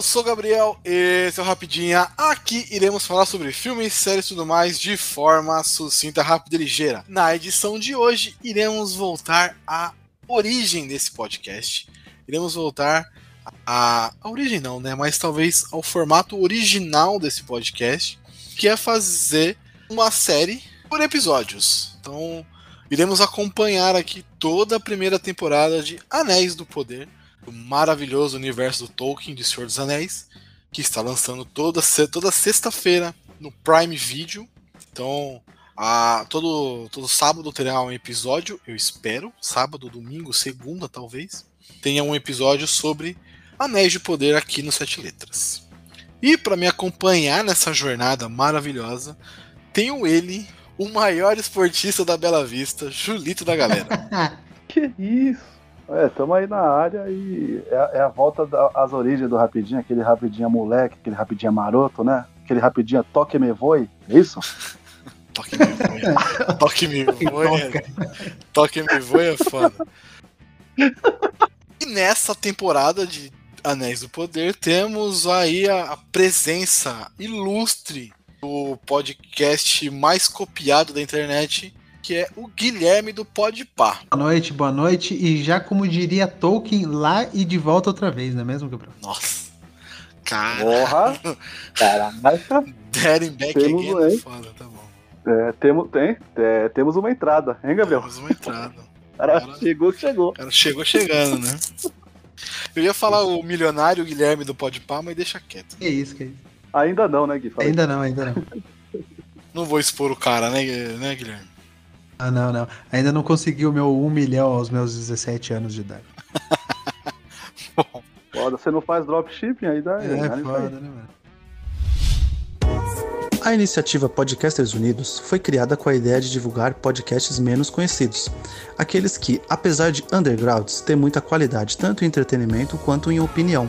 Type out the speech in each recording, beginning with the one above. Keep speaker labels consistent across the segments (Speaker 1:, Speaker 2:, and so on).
Speaker 1: Eu sou o Gabriel, esse é o Rapidinha. Aqui iremos falar sobre filmes, séries e tudo mais de forma sucinta, rápida e ligeira. Na edição de hoje, iremos voltar à origem desse podcast. Iremos voltar à, à origem não, né? Mas talvez ao formato original desse podcast, que é fazer uma série por episódios. Então, iremos acompanhar aqui toda a primeira temporada de Anéis do Poder do maravilhoso universo do Tolkien de Senhor dos Anéis, que está lançando toda, toda sexta-feira no Prime Video. Então, a, todo, todo sábado terá um episódio, eu espero. Sábado, domingo, segunda, talvez. Tenha um episódio sobre Anéis de Poder aqui no Sete Letras. E para me acompanhar nessa jornada maravilhosa, tenho ele, o maior esportista da Bela Vista, Julito da galera.
Speaker 2: que isso? É, estamos aí na área e é, é a volta às origens do Rapidinho, aquele Rapidinho moleque, aquele Rapidinho maroto, né? Aquele Rapidinho toque me voe, é isso?
Speaker 1: toque me voe. toque me voe. toque me voe é foda. E nessa temporada de Anéis do Poder temos aí a, a presença ilustre do podcast mais copiado da internet, que é o Guilherme do Podpah.
Speaker 3: Boa noite, boa noite. E já como diria Tolkien, lá e de volta outra vez, não é mesmo, Gabriel?
Speaker 1: Nossa. Cara.
Speaker 2: Porra. Caraca.
Speaker 1: Daddy back temos again. Um, foda, tá bom.
Speaker 2: É, temos, tem, é, temos uma entrada, hein, Gabriel?
Speaker 1: Temos uma entrada.
Speaker 2: Cara, cara chegou, chegou.
Speaker 1: Cara, chegou chegando, né? Eu ia falar o milionário Guilherme do Podpah, mas deixa quieto.
Speaker 3: Que isso, que isso.
Speaker 2: Ainda não, né, Gui?
Speaker 3: Fala ainda aí. não, ainda não.
Speaker 1: Não vou expor o cara, né, né Guilherme?
Speaker 3: Ah, não, não. Ainda não consegui o meu 1 milhão aos meus 17 anos de idade.
Speaker 2: Foda, você não faz dropshipping aí daí.
Speaker 3: É, é foda, né, mano?
Speaker 4: A iniciativa Podcasters Unidos foi criada com a ideia de divulgar podcasts menos conhecidos, aqueles que, apesar de undergrounds, têm muita qualidade tanto em entretenimento quanto em opinião.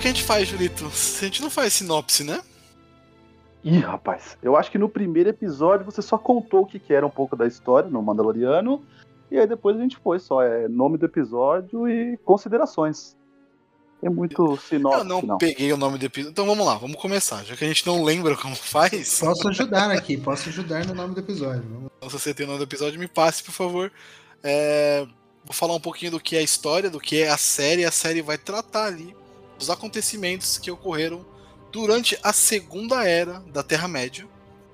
Speaker 1: Que a gente faz, Julito? A gente não faz sinopse, né?
Speaker 2: Ih, rapaz, eu acho que no primeiro episódio você só contou o que, que era um pouco da história no Mandaloriano, e aí depois a gente foi só, é nome do episódio e considerações. É muito sinopse.
Speaker 1: Eu não, não, peguei o nome do episódio. Então vamos lá, vamos começar. Já que a gente não lembra como faz.
Speaker 3: Posso ajudar aqui, posso ajudar no nome do episódio. Vamos...
Speaker 1: Então, se você tem o nome do episódio, me passe, por favor. É... Vou falar um pouquinho do que é a história, do que é a série. A série vai tratar ali dos acontecimentos que ocorreram durante a segunda era da Terra-média.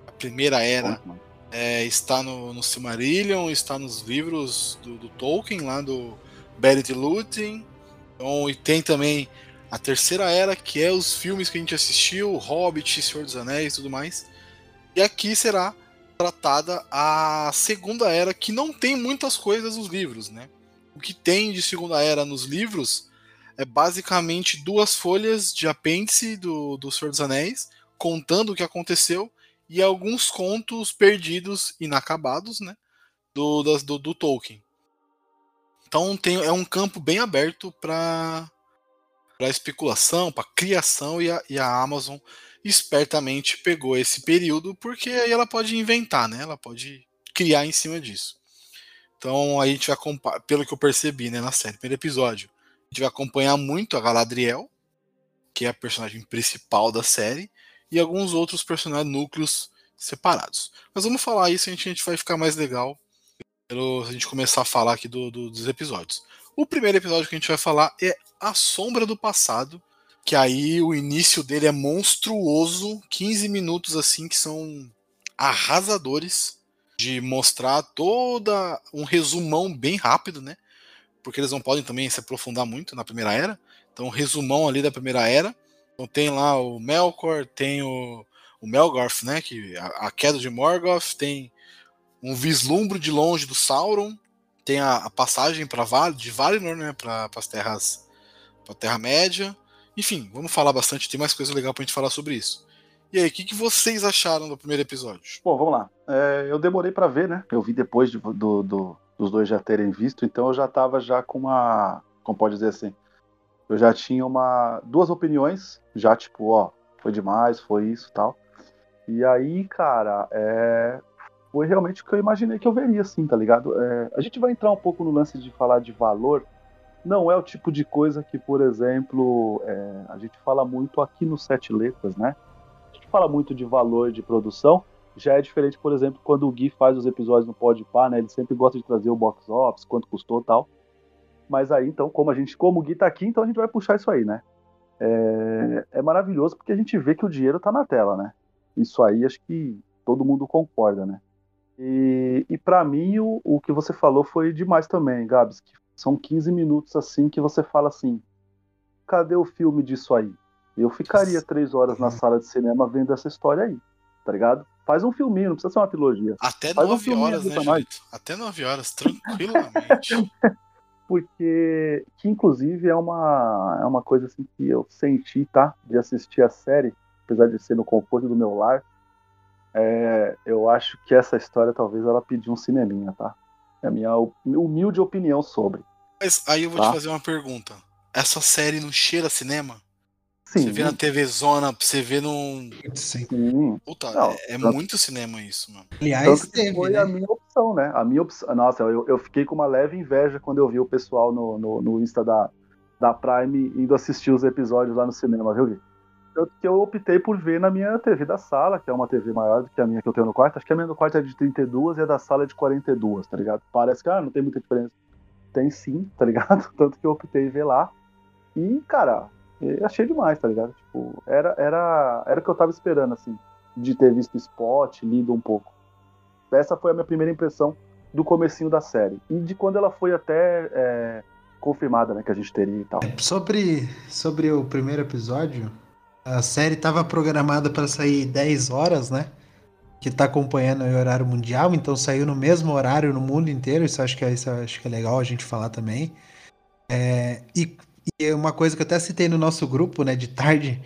Speaker 1: A primeira era é, está no, no Silmarillion, está nos livros do, do Tolkien, lá do Beret Lúthien. Então, e tem também a terceira era, que é os filmes que a gente assistiu, Hobbit, Senhor dos Anéis e tudo mais. E aqui será tratada a segunda era, que não tem muitas coisas nos livros, né? O que tem de segunda era nos livros é basicamente duas folhas de apêndice do, do Senhor dos Anéis, contando o que aconteceu, e alguns contos perdidos, inacabados, né? Do, do, do Tolkien. Então tem, é um campo bem aberto para para especulação, para criação e a, e a Amazon espertamente pegou esse período porque aí ela pode inventar, né? Ela pode criar em cima disso. Então a gente vai pelo que eu percebi, né, na série, primeiro episódio, a gente vai acompanhar muito a Galadriel, que é a personagem principal da série, e alguns outros personagens núcleos separados. Mas vamos falar isso, a gente, a gente vai ficar mais legal pelo, a gente começar a falar aqui do, do, dos episódios. O primeiro episódio que a gente vai falar é A Sombra do Passado, que aí o início dele é monstruoso, 15 minutos assim que são arrasadores de mostrar toda um resumão bem rápido, né? Porque eles não podem também se aprofundar muito na primeira era. Então, resumão ali da primeira era. Então, tem lá o Melkor, tem o, o Melgorth, né? Que a, a, queda de Morgoth, tem um vislumbre de longe do Sauron, tem a, a passagem para Val, de Valinor, né, para as terras, para Terra Média. Enfim, vamos falar bastante. Tem mais coisa legal para a gente falar sobre isso. E aí, o que, que vocês acharam do primeiro episódio?
Speaker 2: Bom, vamos lá. É, eu demorei para ver, né? Eu vi depois de, do, do, dos dois já terem visto, então eu já tava já com uma, como pode dizer assim, eu já tinha uma duas opiniões, já tipo, ó, foi demais, foi isso, tal. E aí, cara, é, foi realmente o que eu imaginei que eu veria, assim, tá ligado? É, a gente vai entrar um pouco no lance de falar de valor. Não é o tipo de coisa que, por exemplo, é, a gente fala muito aqui no Sete Letras, né? A gente fala muito de valor de produção. Já é diferente, por exemplo, quando o Gui faz os episódios no Podpah, né? Ele sempre gosta de trazer o box office, quanto custou tal. Mas aí, então, como a gente, como o Gui tá aqui, então a gente vai puxar isso aí, né? É, é maravilhoso porque a gente vê que o dinheiro tá na tela, né? Isso aí acho que todo mundo concorda, né? E, e para mim, o, o que você falou foi demais também, Gabs. Que são 15 minutos assim que você fala assim: cadê o filme disso aí? Eu ficaria três horas na sala de cinema vendo essa história aí, tá ligado? Faz um filminho, não precisa ser uma trilogia.
Speaker 1: Até
Speaker 2: Faz um
Speaker 1: 9
Speaker 2: filminho
Speaker 1: horas, né. Julito? Até 9 horas, tranquilamente.
Speaker 2: porque que inclusive é uma, é uma coisa assim que eu senti, tá? De assistir a série, apesar de ser no conforto do meu lar. É, eu acho que essa história talvez ela pediu um cineminha, tá? É a minha humilde opinião sobre.
Speaker 1: Mas aí eu vou
Speaker 2: Tá.
Speaker 1: te fazer uma pergunta. Essa série não cheira cinema?
Speaker 2: Sim,
Speaker 1: Você vê na TV Zona, você vê num.
Speaker 3: Sim.
Speaker 1: Puta,
Speaker 2: Não,
Speaker 1: é, é
Speaker 2: tanto-
Speaker 1: muito cinema isso, mano.
Speaker 3: Aliás, teve,
Speaker 2: foi
Speaker 3: né?
Speaker 2: a minha opção, né? A minha opção. Nossa, eu, eu fiquei com uma leve inveja quando eu vi o pessoal no, no, no Insta da, da Prime indo assistir os episódios lá no cinema, viu, Gui? Tanto que eu optei por ver na minha TV da sala, que é uma TV maior do que a minha que eu tenho no quarto. Acho que a minha no quarto é de 32 e a da sala é de 42, tá ligado? Parece que ah, não tem muita diferença. Tem sim, tá ligado? Tanto que eu optei em ver lá. E, cara, achei demais, tá ligado? Tipo, era, era, era o que eu tava esperando, assim, de ter visto spot, lido um pouco. Essa foi a minha primeira impressão do comecinho da série. E de quando ela foi até é, confirmada, né, que a gente teria e tal.
Speaker 3: Sobre, sobre o primeiro episódio, a série estava programada para sair 10 horas, né? Que tá acompanhando o horário mundial, então saiu no mesmo horário no mundo inteiro. Isso acho que é, isso acho que é legal a gente falar também. É, e, e uma coisa que eu até citei no nosso grupo, né, de tarde,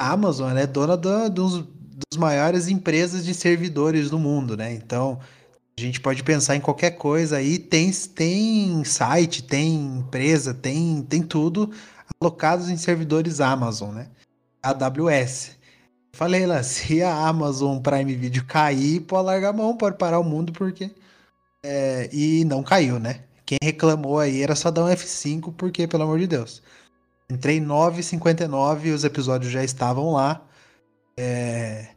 Speaker 3: a Amazon é dona do- dos, dos maiores empresas de servidores do mundo, né? Então a gente pode pensar em qualquer coisa aí, tem, tem site, tem empresa, tem, tem tudo alocados em servidores Amazon, né? AWS. Falei lá, se a Amazon Prime Video cair, pode largar a mão, pode parar o mundo, porque. é, e não caiu, né? Quem reclamou aí era só dar um F5, porque, pelo amor de Deus. Entrei 9,59 e os episódios já estavam lá. É,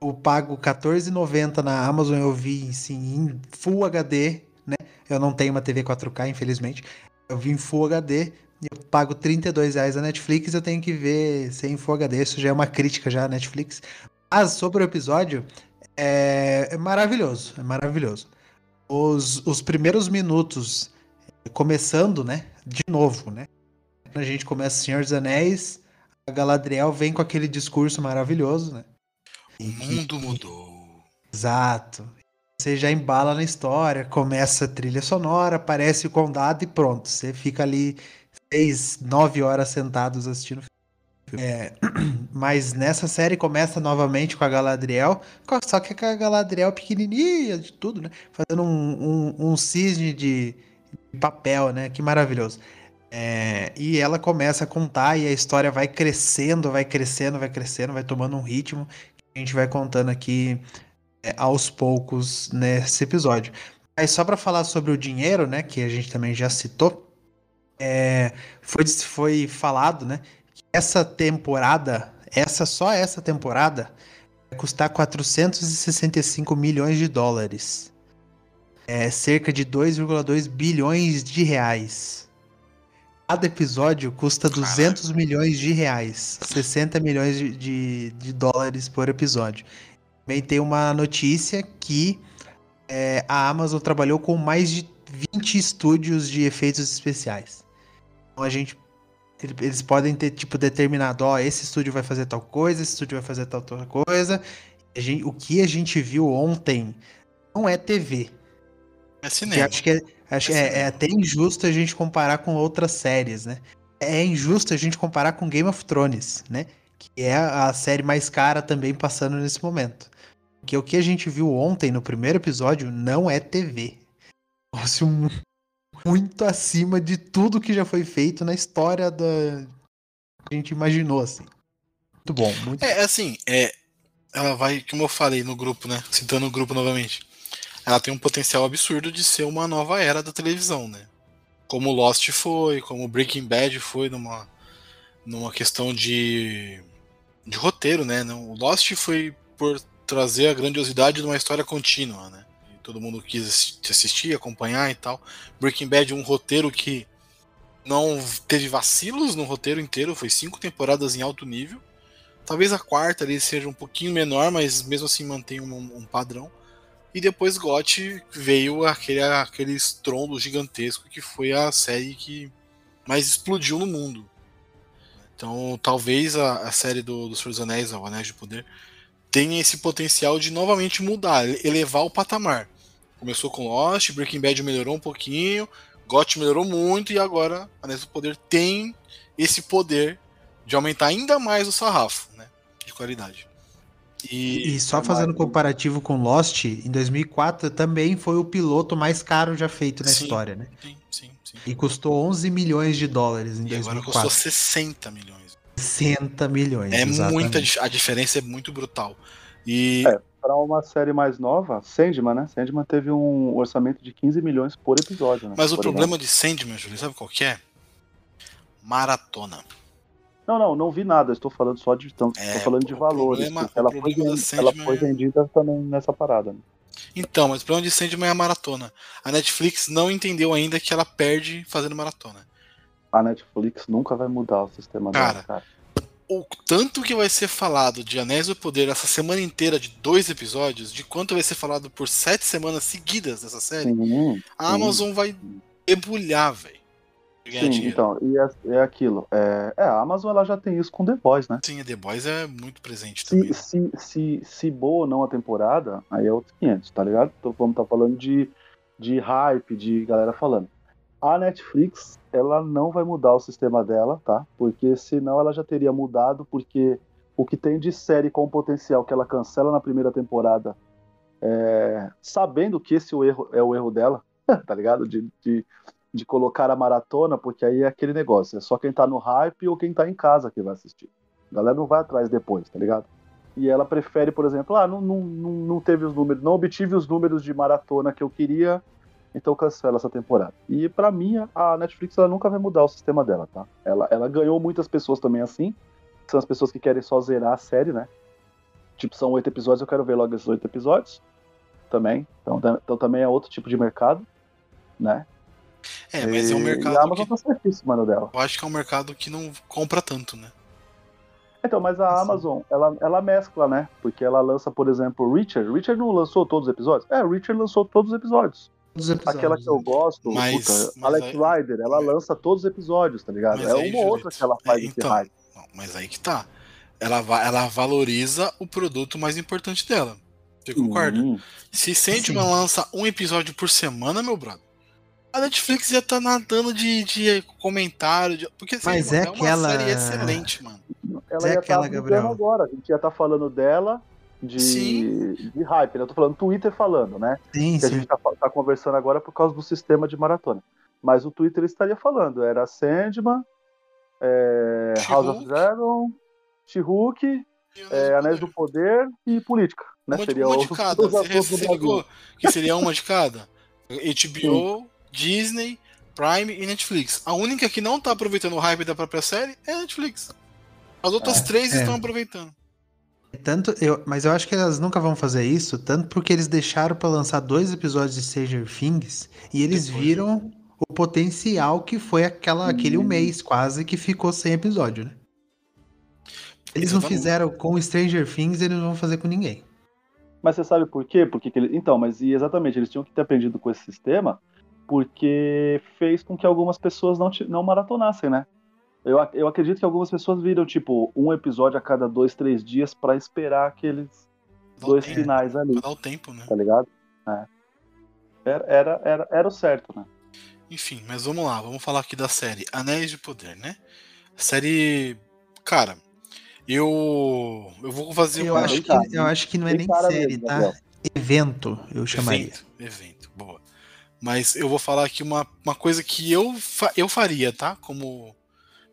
Speaker 3: eu pago R$14,90 na Amazon, eu vi assim, em Full HD, né? Eu não tenho uma TV 4K, infelizmente. Eu vi em Full HD, eu pago 32 reais a Netflix, eu tenho que ver sem Full HD, isso já é uma crítica já à Netflix. Mas sobre o episódio, é, é maravilhoso, é maravilhoso. Os, os primeiros minutos, começando, né, de novo, né, a gente começa Senhor dos Anéis, a Galadriel vem com aquele discurso maravilhoso, né.
Speaker 1: O mundo mudou.
Speaker 3: Exato. Você já embala na história, começa a trilha sonora, aparece o condado e pronto. Você fica ali seis, nove horas sentados assistindo. É, mas nessa série começa novamente com a Galadriel, só que com a Galadriel pequenininha de tudo, né? Fazendo um, um, um cisne de, de papel, né? Que maravilhoso. É, e ela começa a contar e a história vai crescendo, vai crescendo, vai crescendo, vai tomando um ritmo que a gente vai contando aqui é, aos poucos nesse episódio. Aí só para falar sobre o dinheiro, né, que a gente também já citou, é, foi, foi falado, né, essa temporada, essa só essa temporada, vai custar 465 milhões de dólares. É cerca de 2,2 bilhões de reais. Cada episódio custa 200 milhões de reais, 60 milhões de, de, de dólares por episódio. Também tem uma notícia que é, a Amazon trabalhou com mais de 20 estúdios de efeitos especiais. Então a gente. Eles podem ter, tipo, determinado, ó, esse estúdio vai fazer tal coisa, esse estúdio vai fazer tal, tal coisa. Gente- o que a gente viu ontem não é TV.
Speaker 1: É
Speaker 3: Que
Speaker 1: cinema.
Speaker 3: acho que é, Acho que é, é até injusto a gente comparar com outras séries, né? É injusto a gente comparar com Game of Thrones, né? Que é a série mais cara também passando nesse momento. Porque o que a gente viu ontem no primeiro episódio não é TV. Nossa, um, muito acima de tudo que já foi feito na história da. A gente imaginou, assim. Muito bom. Muito...
Speaker 1: É, assim, é, ela vai, como eu falei no grupo, né? Citando o grupo novamente. Ela tem um potencial absurdo de ser uma nova era da televisão, né? Como Lost foi, como Breaking Bad foi numa, numa questão de, de roteiro, né? O Lost foi por trazer a grandiosidade de uma história contínua, né? Todo mundo quis assistir, acompanhar e tal. Breaking Bad, um roteiro que não teve vacilos no roteiro inteiro, foi cinco temporadas em alto nível. Talvez a quarta ali seja um pouquinho menor, mas mesmo assim mantém um, um padrão. E depois GOT veio aquele, aquele estrondo gigantesco que foi a série que mais explodiu no mundo. Então talvez a, a série do, do Senhor dos Anéis, o Anéis de Poder, tenha esse potencial de novamente mudar, elevar o patamar. Começou com Lost, Breaking Bad melhorou um pouquinho, GOT melhorou muito e agora Anéis do Poder tem esse poder de aumentar ainda mais o sarrafo né, de qualidade.
Speaker 3: E, e só fazendo comparativo com Lost, em 2004 também foi o piloto mais caro já feito na sim, história, né? Sim, sim, sim. E custou 11 milhões de dólares em e 2004. agora custou
Speaker 1: 60 milhões.
Speaker 3: 60 milhões.
Speaker 1: É muita a diferença é muito brutal. E
Speaker 2: é, para uma série mais nova, Sandman, né? Sandman teve um orçamento de 15 milhões por episódio. Né?
Speaker 1: Mas
Speaker 2: por
Speaker 1: o problema de Sandman, Júlio, sabe qual que é? Maratona.
Speaker 2: Não, não, não vi nada. Estou falando só de. Estou é, falando de valores. Problema, ela, foi, ela foi vendida também nessa parada. Né?
Speaker 1: Então, mas o problema de Sandman é a maratona. A Netflix não entendeu ainda que ela perde fazendo maratona.
Speaker 2: A Netflix nunca vai mudar o sistema
Speaker 1: cara, dela, cara. O tanto que vai ser falado de Anéis do Poder essa semana inteira de dois episódios, de quanto vai ser falado por sete semanas seguidas dessa série, sim, a sim. Amazon vai debulhar, velho.
Speaker 2: Sim, dinheiro. então, e é, é aquilo. É, é, a Amazon ela já tem isso com The Boys, né?
Speaker 1: Sim, a The Boys é muito presente
Speaker 2: se,
Speaker 1: também.
Speaker 2: Se, se, se boa ou não a temporada, aí é outros 500, tá ligado? Então vamos estar tá falando de, de hype, de galera falando. A Netflix, ela não vai mudar o sistema dela, tá? Porque senão ela já teria mudado, porque o que tem de série com potencial que ela cancela na primeira temporada, é, sabendo que esse é o erro, é o erro dela, tá ligado? De, de de colocar a maratona, porque aí é aquele negócio, é só quem tá no hype ou quem tá em casa que vai assistir. A galera não vai atrás depois, tá ligado? E ela prefere, por exemplo, ah, não, não, não teve os números, não obtive os números de maratona que eu queria, então cancela essa temporada. E para mim, a Netflix ela nunca vai mudar o sistema dela, tá? Ela, ela ganhou muitas pessoas também assim, são as pessoas que querem só zerar a série, né? Tipo, são oito episódios, eu quero ver logo esses oito episódios também. Então, então também é outro tipo de mercado, né?
Speaker 1: É, mas é um mercado.
Speaker 2: E a Amazon que... tá certíssima no dela.
Speaker 1: Eu acho que é um mercado que não compra tanto, né?
Speaker 2: Então, mas a assim. Amazon, ela, ela mescla, né? Porque ela lança, por exemplo, Richard. Richard não lançou todos os episódios? É, Richard lançou todos os episódios. Todos os episódios Aquela que eu né? gosto, mas, puta, mas Alex aí... Rider, ela lança todos os episódios, tá ligado? Mas é aí, uma outra que ela faz é, então,
Speaker 1: não, Mas aí que tá. Ela, ela valoriza o produto mais importante dela. Você concorda? Uhum. Se Sandman lança um episódio por semana, meu brother, a Netflix já tá nadando de, de comentário. De, porque assim,
Speaker 3: Mas é, é aquela...
Speaker 1: uma série excelente, mano.
Speaker 2: Ela é ia aquela, tá Gabriel. agora. A gente ia estar tá falando dela de, de hype. Né? Eu tô falando Twitter falando, né?
Speaker 3: Sim,
Speaker 2: que
Speaker 3: sim.
Speaker 2: a gente tá, tá, conversando agora por causa do sistema de maratona. Mas o Twitter estaria falando. Era Sandman, é, House of Dragon, She-Hulk, é, Anéis do Poder e Política. Né?
Speaker 1: Uma, seria uma de cada. Você ligou que seria uma de cada? HBO, Disney, Prime e Netflix. A única que não tá aproveitando o hype da própria série é a Netflix. As outras é, três é. estão aproveitando.
Speaker 3: Tanto eu, mas eu acho que elas nunca vão fazer isso, tanto porque eles deixaram para lançar dois episódios de Stranger Things e eles Depois, viram o potencial que foi aquela, aquele um mês quase que ficou sem episódio, né? Eles Exatamente. não fizeram com Stranger Things, eles não vão fazer com ninguém.
Speaker 2: Mas você sabe por quê? Porque ele... então, mas e exatamente, eles tinham que ter aprendido com esse sistema porque fez com que algumas pessoas não, não maratonassem, né? Eu, eu acredito que algumas pessoas viram, tipo, um episódio a cada dois, três dias para esperar aqueles Dá dois tempo, finais ali.
Speaker 1: Pra dar o tempo, né?
Speaker 2: Tá ligado? É. Era, era, era, era o certo, né?
Speaker 1: Enfim, mas vamos lá, vamos falar aqui da série Anéis de Poder, né? Série. Cara, eu. Eu vou fazer
Speaker 3: Eu
Speaker 1: uma-
Speaker 3: acho, que, eu acho que não é
Speaker 2: tem
Speaker 3: nem série,
Speaker 2: mesmo,
Speaker 3: tá?
Speaker 2: Gabriel.
Speaker 3: Evento, eu chamaria.
Speaker 1: Evento, evento, boa. Mas eu vou falar aqui uma, uma coisa que eu, fa- eu faria, tá? Como.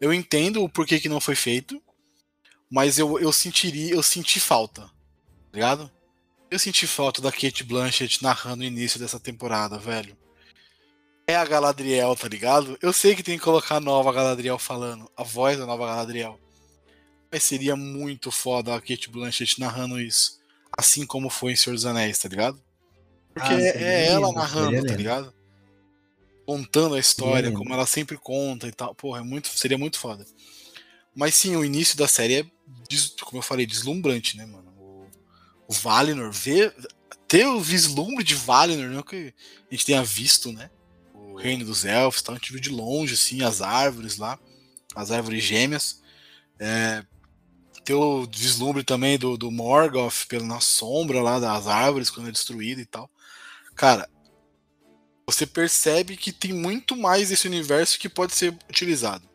Speaker 1: Eu entendo o porquê que não foi feito, mas eu, eu sentiria, eu senti falta, tá ligado? Eu senti falta da Kate Blanchett narrando o início dessa temporada, velho. É a Galadriel, tá ligado? Eu sei que tem que colocar a nova Galadriel falando, a voz da nova Galadriel. Mas seria muito foda a Kate Blanchett narrando isso. Assim como foi em Senhor dos Anéis, tá ligado? Porque
Speaker 3: Ah,
Speaker 1: é- é ela narrando, tá ligado? Contando a história,
Speaker 3: lindo.
Speaker 1: como ela sempre conta e tal. Porra, é muito, seria muito foda. Mas sim, o início da série é, como eu falei, deslumbrante, né, mano? O, o Valinor, ver, ter o vislumbre de Valinor, não que a gente tenha visto, né? O reino dos elfos, tal, a gente viu de longe, assim, as árvores lá, as árvores gêmeas. É, ter o vislumbre também do, do Morgoth pela na sombra lá das árvores quando é destruído e tal. Cara, você percebe que tem muito mais desse universo que pode ser utilizado.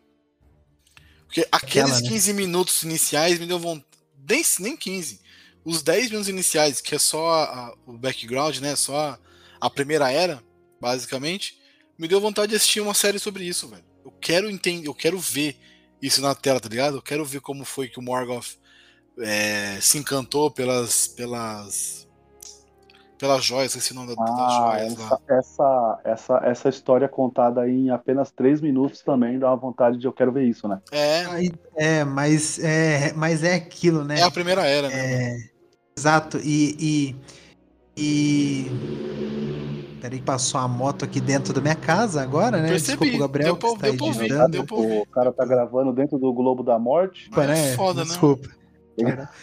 Speaker 1: Porque aqueles
Speaker 3: Aquela, né?
Speaker 1: 15 minutos iniciais me deu vontade. Nem, nem 15. Os 10 minutos iniciais, que é só a- o background, né? Só a, a primeira era, basicamente, me deu vontade de assistir uma série sobre isso, velho. Eu quero entender, eu quero ver isso na tela, tá ligado? Eu quero ver como foi que o Morgoth é, se encantou pelas. pelas. Pelas joias, esse nome da- das
Speaker 2: Ah,
Speaker 1: joias lá.
Speaker 2: essa, essa, essa, essa história contada em apenas três minutos também dá uma vontade de eu quero ver isso, né?
Speaker 1: É,
Speaker 3: É, mas é, mas é aquilo, né?
Speaker 1: é a primeira era, né?
Speaker 3: É, exato. E, e, e... Peraí que passou a moto aqui dentro da minha casa agora, né?
Speaker 1: Percebi,
Speaker 3: Desculpa Gabriel
Speaker 1: deu pra-
Speaker 3: que está
Speaker 1: deu pra.
Speaker 2: O cara tá gravando dentro do Globo da Morte.
Speaker 1: Mas é
Speaker 3: né?
Speaker 1: foda, né?
Speaker 3: Desculpa.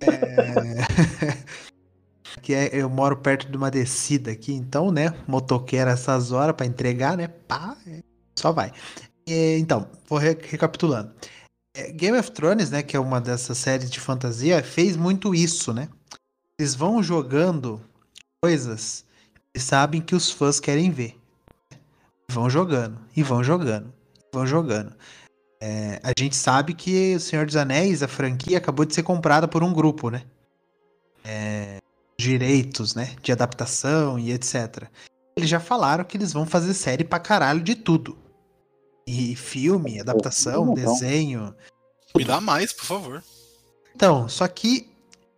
Speaker 3: É... que é- eu moro perto de uma descida aqui, então, né? Motoqueiro essas horas pra entregar, né? Pá, é, só vai. É, então, vou re- recapitulando. É, Game of Thrones, né? Que é uma dessas séries de fantasia, fez muito isso, né? Eles vão jogando coisas e sabem que os fãs querem ver. Vão jogando, e vão jogando, e vão jogando. É, a gente sabe que O Senhor dos Anéis, a franquia, acabou de ser comprada por um grupo, né? É, direitos, né? De adaptação e etc. Eles já falaram que eles vão fazer série pra caralho de tudo. E filme, adaptação,
Speaker 2: Então.
Speaker 3: desenho.
Speaker 1: Me dá mais, por favor.
Speaker 3: Então, só que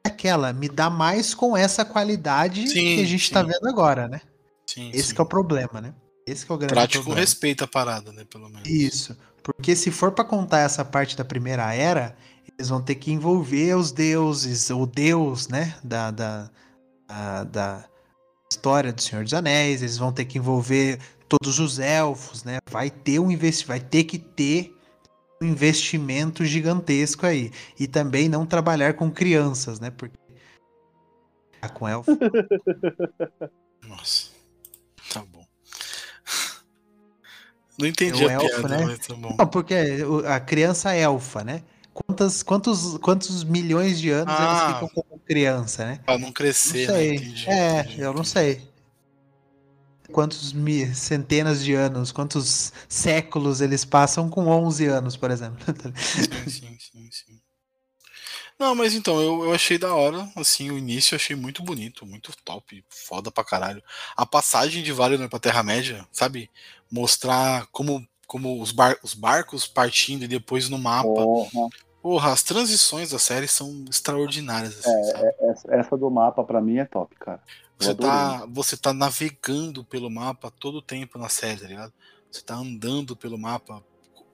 Speaker 3: é aquela, me dá mais com essa qualidade
Speaker 1: Sim,
Speaker 3: que a gente tá
Speaker 1: sim.
Speaker 3: vendo agora, né?
Speaker 1: Sim,
Speaker 3: Esse
Speaker 1: sim.
Speaker 3: que é o problema, né? Esse que é o grande
Speaker 1: Trate com
Speaker 3: problema.
Speaker 1: respeito a parada, né? Pelo menos.
Speaker 3: Isso. Porque se for pra contar essa parte da primeira era, eles vão ter que envolver os deuses, o deus, né? Da, da, da, da história do Senhor dos Anéis, eles vão ter que envolver todos os elfos, né? Vai ter um investi vai ter que ter um investimento gigantesco aí. E também não trabalhar com crianças, né? Porque ah, com elfo.
Speaker 1: Nossa. Tá bom. Não entendi
Speaker 3: É o
Speaker 1: a
Speaker 3: elfo,
Speaker 1: piada,
Speaker 3: né?
Speaker 1: tá.
Speaker 3: Não, porque a criança elfa, né? Quantas, quantos, quantos milhões de anos
Speaker 1: Ah.
Speaker 3: eles ficam como criança, né?
Speaker 1: Pra não
Speaker 3: Não
Speaker 1: crescer, né?
Speaker 3: sei.
Speaker 1: Entendi,
Speaker 3: é,
Speaker 1: entendi,
Speaker 3: eu não sei. Quantos mi- centenas de anos, quantos séculos eles passam com 11 anos, por exemplo.
Speaker 1: Sim, sim, sim, sim. Não, mas então, eu, eu achei da hora, assim, o início eu achei muito bonito, muito top, foda pra caralho. A passagem de Valinor pra Terra-média, sabe? Mostrar como, como os, bar- os barcos partindo e depois no mapa.
Speaker 2: Porra,
Speaker 1: as transições da série são extraordinárias, assim,
Speaker 2: É,
Speaker 1: sabe?
Speaker 2: essa, essa do mapa pra mim é top, cara. Eu
Speaker 1: Você
Speaker 2: adorei.
Speaker 1: tá, você tá navegando pelo mapa todo o tempo na série, tá ligado? Você tá andando pelo mapa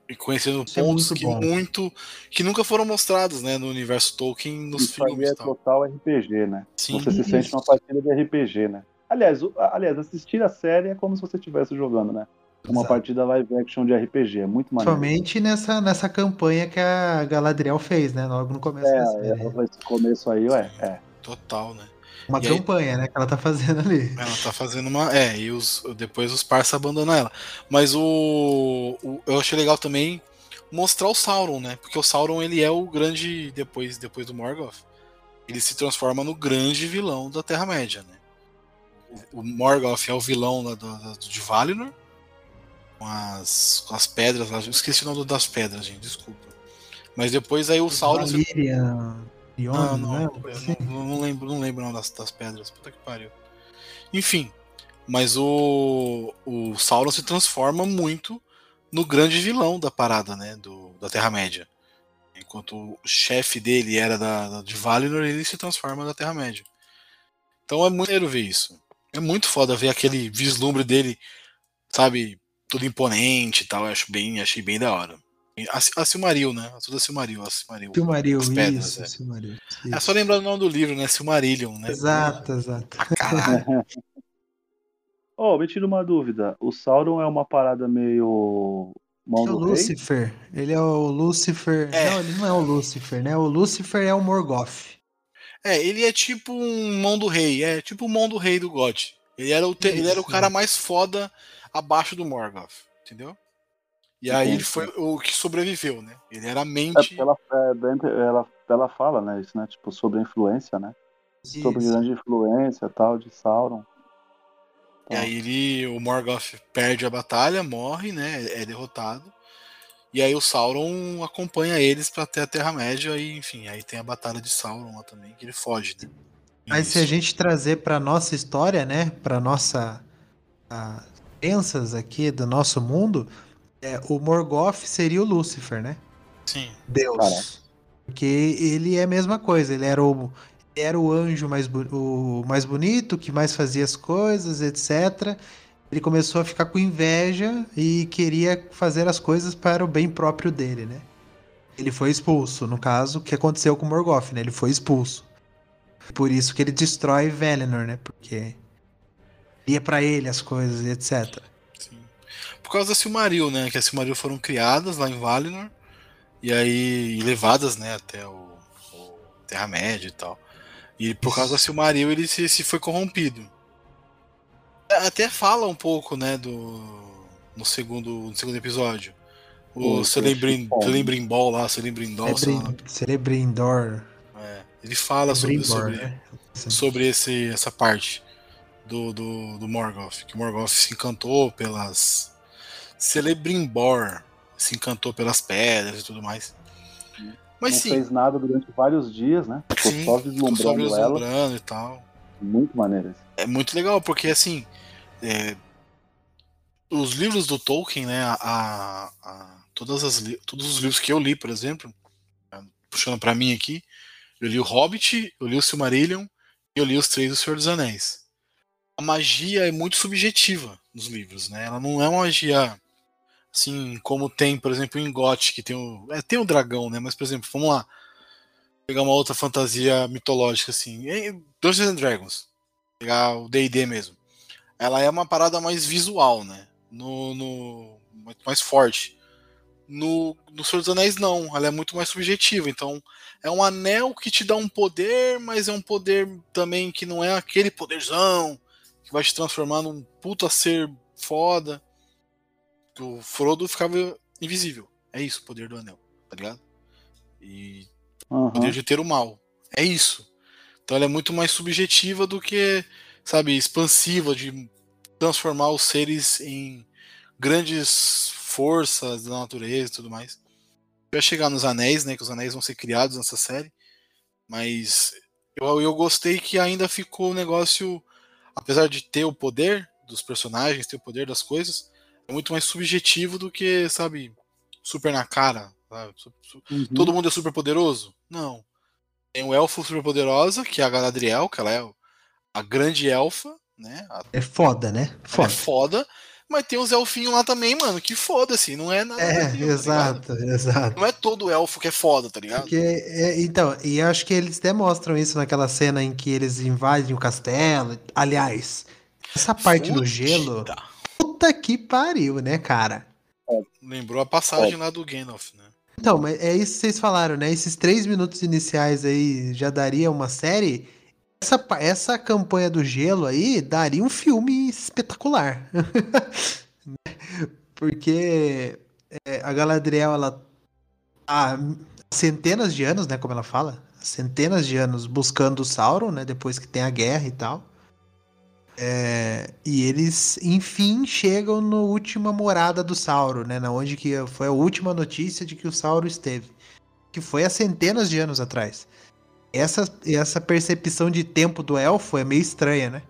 Speaker 1: e conhecendo
Speaker 3: Isso é
Speaker 1: pontos
Speaker 3: muito
Speaker 1: que
Speaker 3: bom.
Speaker 1: muito que nunca foram mostrados, né, no universo Tolkien, nos
Speaker 2: Isso aí
Speaker 1: filmes
Speaker 2: é
Speaker 1: e tal.
Speaker 2: total RPG, né?
Speaker 1: Sim.
Speaker 2: Você se sente numa partida de RPG, né? Aliás, aliás, assistir a série é como se você estivesse jogando, né? Uma
Speaker 3: Exato.
Speaker 2: partida live action de RPG, é muito maneiro.
Speaker 3: Principalmente nessa, nessa campanha que a Galadriel fez, né? Logo no começo da
Speaker 2: É,
Speaker 3: série.
Speaker 2: é, esse começo aí, ué, é.
Speaker 1: Total, né?
Speaker 3: Uma
Speaker 1: e aí-
Speaker 3: campanha, né? Que ela tá fazendo ali.
Speaker 1: Ela tá fazendo uma. É, e os, depois os parça abandonam ela. Mas o, o- Eu achei legal também mostrar o Sauron, né? Porque o Sauron ele é o grande. Depois, depois do Morgoth, ele se transforma no grande vilão da Terra-média, né? O, o Morgoth é o vilão da, da- da- de Valinor. Com as, com as pedras lá. Eu esqueci o nome das pedras, gente, desculpa. Mas depois aí o Sauron. se-
Speaker 3: Valyria, Ion,
Speaker 1: Não, não,
Speaker 3: né?
Speaker 1: não, não lembro, não lembro não das, das pedras. Puta que pariu. Enfim, mas o, o Sauron se transforma muito no grande vilão da parada, né? Do, da Terra-média. Enquanto o chefe dele era da, da- de Valinor, ele se transforma na Terra-média. Então é muito maneiro ver isso. É muito foda ver aquele vislumbre dele, sabe, tudo imponente e tal. Eu acho bem, achei bem da hora. A, a Silmaril, né? Tudo a Silmaril, a Silmaril.
Speaker 3: Silmaril,
Speaker 1: As pedras,
Speaker 3: isso,
Speaker 1: é.
Speaker 3: Silmaril.
Speaker 1: É
Speaker 3: isso.
Speaker 1: só lembrar o nome do livro, né? Silmarillion, né?
Speaker 3: Exato, exato.
Speaker 1: Ah, caralho.
Speaker 2: Ó, me tira uma dúvida. O Sauron é uma parada meio. Mão
Speaker 3: É o
Speaker 2: do rei?
Speaker 3: Lucifer. Ele é o Lucifer.
Speaker 1: É.
Speaker 3: Não, ele não é o Lucifer, né? O Lucifer é o Morgoth.
Speaker 1: É, ele é tipo um mão do rei, é tipo o mão do rei do God. Ele era o, te- ele era o cara mais foda abaixo do Morgoth, entendeu? E aí ele foi o que sobreviveu, né? Ele era a
Speaker 2: É
Speaker 1: mente.
Speaker 2: porque ela, é, dentro- ela, ela fala, né? Isso, né? Tipo, sobre a influência, né? Sobre grande influência tal, de Sauron.
Speaker 1: E aí ele, o Morgoth perde a batalha, morre, né? É derrotado. E aí o Sauron acompanha eles pra ter a Terra-média e, enfim, aí tem a batalha de Sauron lá também, que ele foge, né?
Speaker 3: Mas se a gente trazer para nossa história, né, para nossa a, crenças aqui do nosso mundo, é, o Morgoth seria o Lúcifer, né?
Speaker 1: Sim.
Speaker 3: Deus.
Speaker 2: Caraca.
Speaker 3: Porque ele é a mesma coisa, ele era o era o anjo mais, o mais bonito, que mais fazia as coisas, etc. Ele começou a ficar com inveja e queria fazer as coisas para o bem próprio dele, né? Ele foi expulso, no caso, o que aconteceu com o Morgoth, né? Ele foi expulso. Por isso que ele destrói Valinor, né? Porque ia pra ele as coisas, e etc.
Speaker 1: Sim. Por causa da Silmaril, né? Que as Silmaril foram criadas lá em Valinor e aí e levadas, né, até o, o Terra-média e tal. E por causa da Silmaril ele se, se foi corrompido. É, Até fala um pouco, né, do no segundo, no segundo episódio. O. Celebrimbol lá, Celebrindol.
Speaker 3: Celebrin- Celebrindor.
Speaker 1: É, ele fala sobre, sobre,
Speaker 3: né?
Speaker 1: sobre esse, essa parte do, do, do Morgoth. Que o Morgoth se encantou pelas. Celebrimbor se encantou pelas pedras e tudo mais. Mas
Speaker 2: não
Speaker 1: sim,
Speaker 2: fez nada durante vários dias, né? Ficou
Speaker 1: sim,
Speaker 2: só
Speaker 1: ficou só
Speaker 2: vislumbrando ela.
Speaker 1: vislumbrando e tal.
Speaker 2: Muito maneiro isso.
Speaker 1: É muito legal, porque assim. é, os livros do Tolkien, né? A, a- todas as, li- todos os livros que eu li, por exemplo, ah, puxando pra mim aqui, eu li o Hobbit, eu li o Silmarillion e eu li os Três do Senhor dos Anéis. A magia é muito subjetiva nos livros, né? Ela não é uma magia assim como tem, por exemplo, em GOT, que tem o. É, tem o dragão, né? Mas, por exemplo, vamos lá. Pegar uma outra fantasia mitológica, assim. Dungeons and Dragons. Pegar o DD mesmo. Ela é uma parada mais visual, né? No. no mais forte. No, no Senhor dos Anéis, não. Ela é muito mais subjetiva. Então, é um anel que te dá um poder, mas é um poder também que não é aquele poderzão que vai te transformar num puta ser foda. O Frodo ficava invisível. É isso o poder do anel, tá ligado? E
Speaker 2: Aham.
Speaker 1: poder de ter o mal. É isso. Então ela é muito mais subjetiva do que, sabe, expansiva de transformar os seres em grandes forças da natureza e tudo mais. Vai chegar nos anéis, né? Que os anéis vão ser criados nessa série. Mas eu, eu gostei que ainda ficou o negócio, apesar de ter o poder dos personagens, ter o poder das coisas, é muito mais subjetivo do que, sabe, super na cara. sabe?
Speaker 2: Uhum.
Speaker 1: Todo mundo é super poderoso? Não. Tem o elfo super poderosa, que é a Galadriel, que ela é a grande elfa, né? A-
Speaker 3: É foda, né?
Speaker 1: Ela é
Speaker 3: Foda.
Speaker 1: Mas tem os elfinhos lá também, mano, que foda-se, não é nada.
Speaker 3: É,
Speaker 1: tá
Speaker 3: exato, exato.
Speaker 1: Não é todo elfo que é foda, tá ligado?
Speaker 3: Porque, é, então, e eu acho que eles demonstram isso naquela cena em que eles invadem o castelo. Aliás, essa parte do gelo,
Speaker 1: Fudida.
Speaker 3: puta que pariu, né, cara?
Speaker 1: Lembrou a passagem lá do Gandalf, né?
Speaker 3: Então, mas é isso que vocês falaram, né? Esses três minutos iniciais aí já daria uma série. Essa, essa campanha do gelo aí daria um filme espetacular. Porque é, a Galadriel, ela há centenas de anos, né? Como ela fala, centenas de anos buscando o Sauron, né? Depois que tem a guerra e tal. É, e eles, enfim, chegam na última morada do Sauro, né? Na onde que foi a última notícia de que o Sauro esteve. Que foi há centenas de anos atrás. Essa, essa percepção de tempo do elfo é meio estranha, né?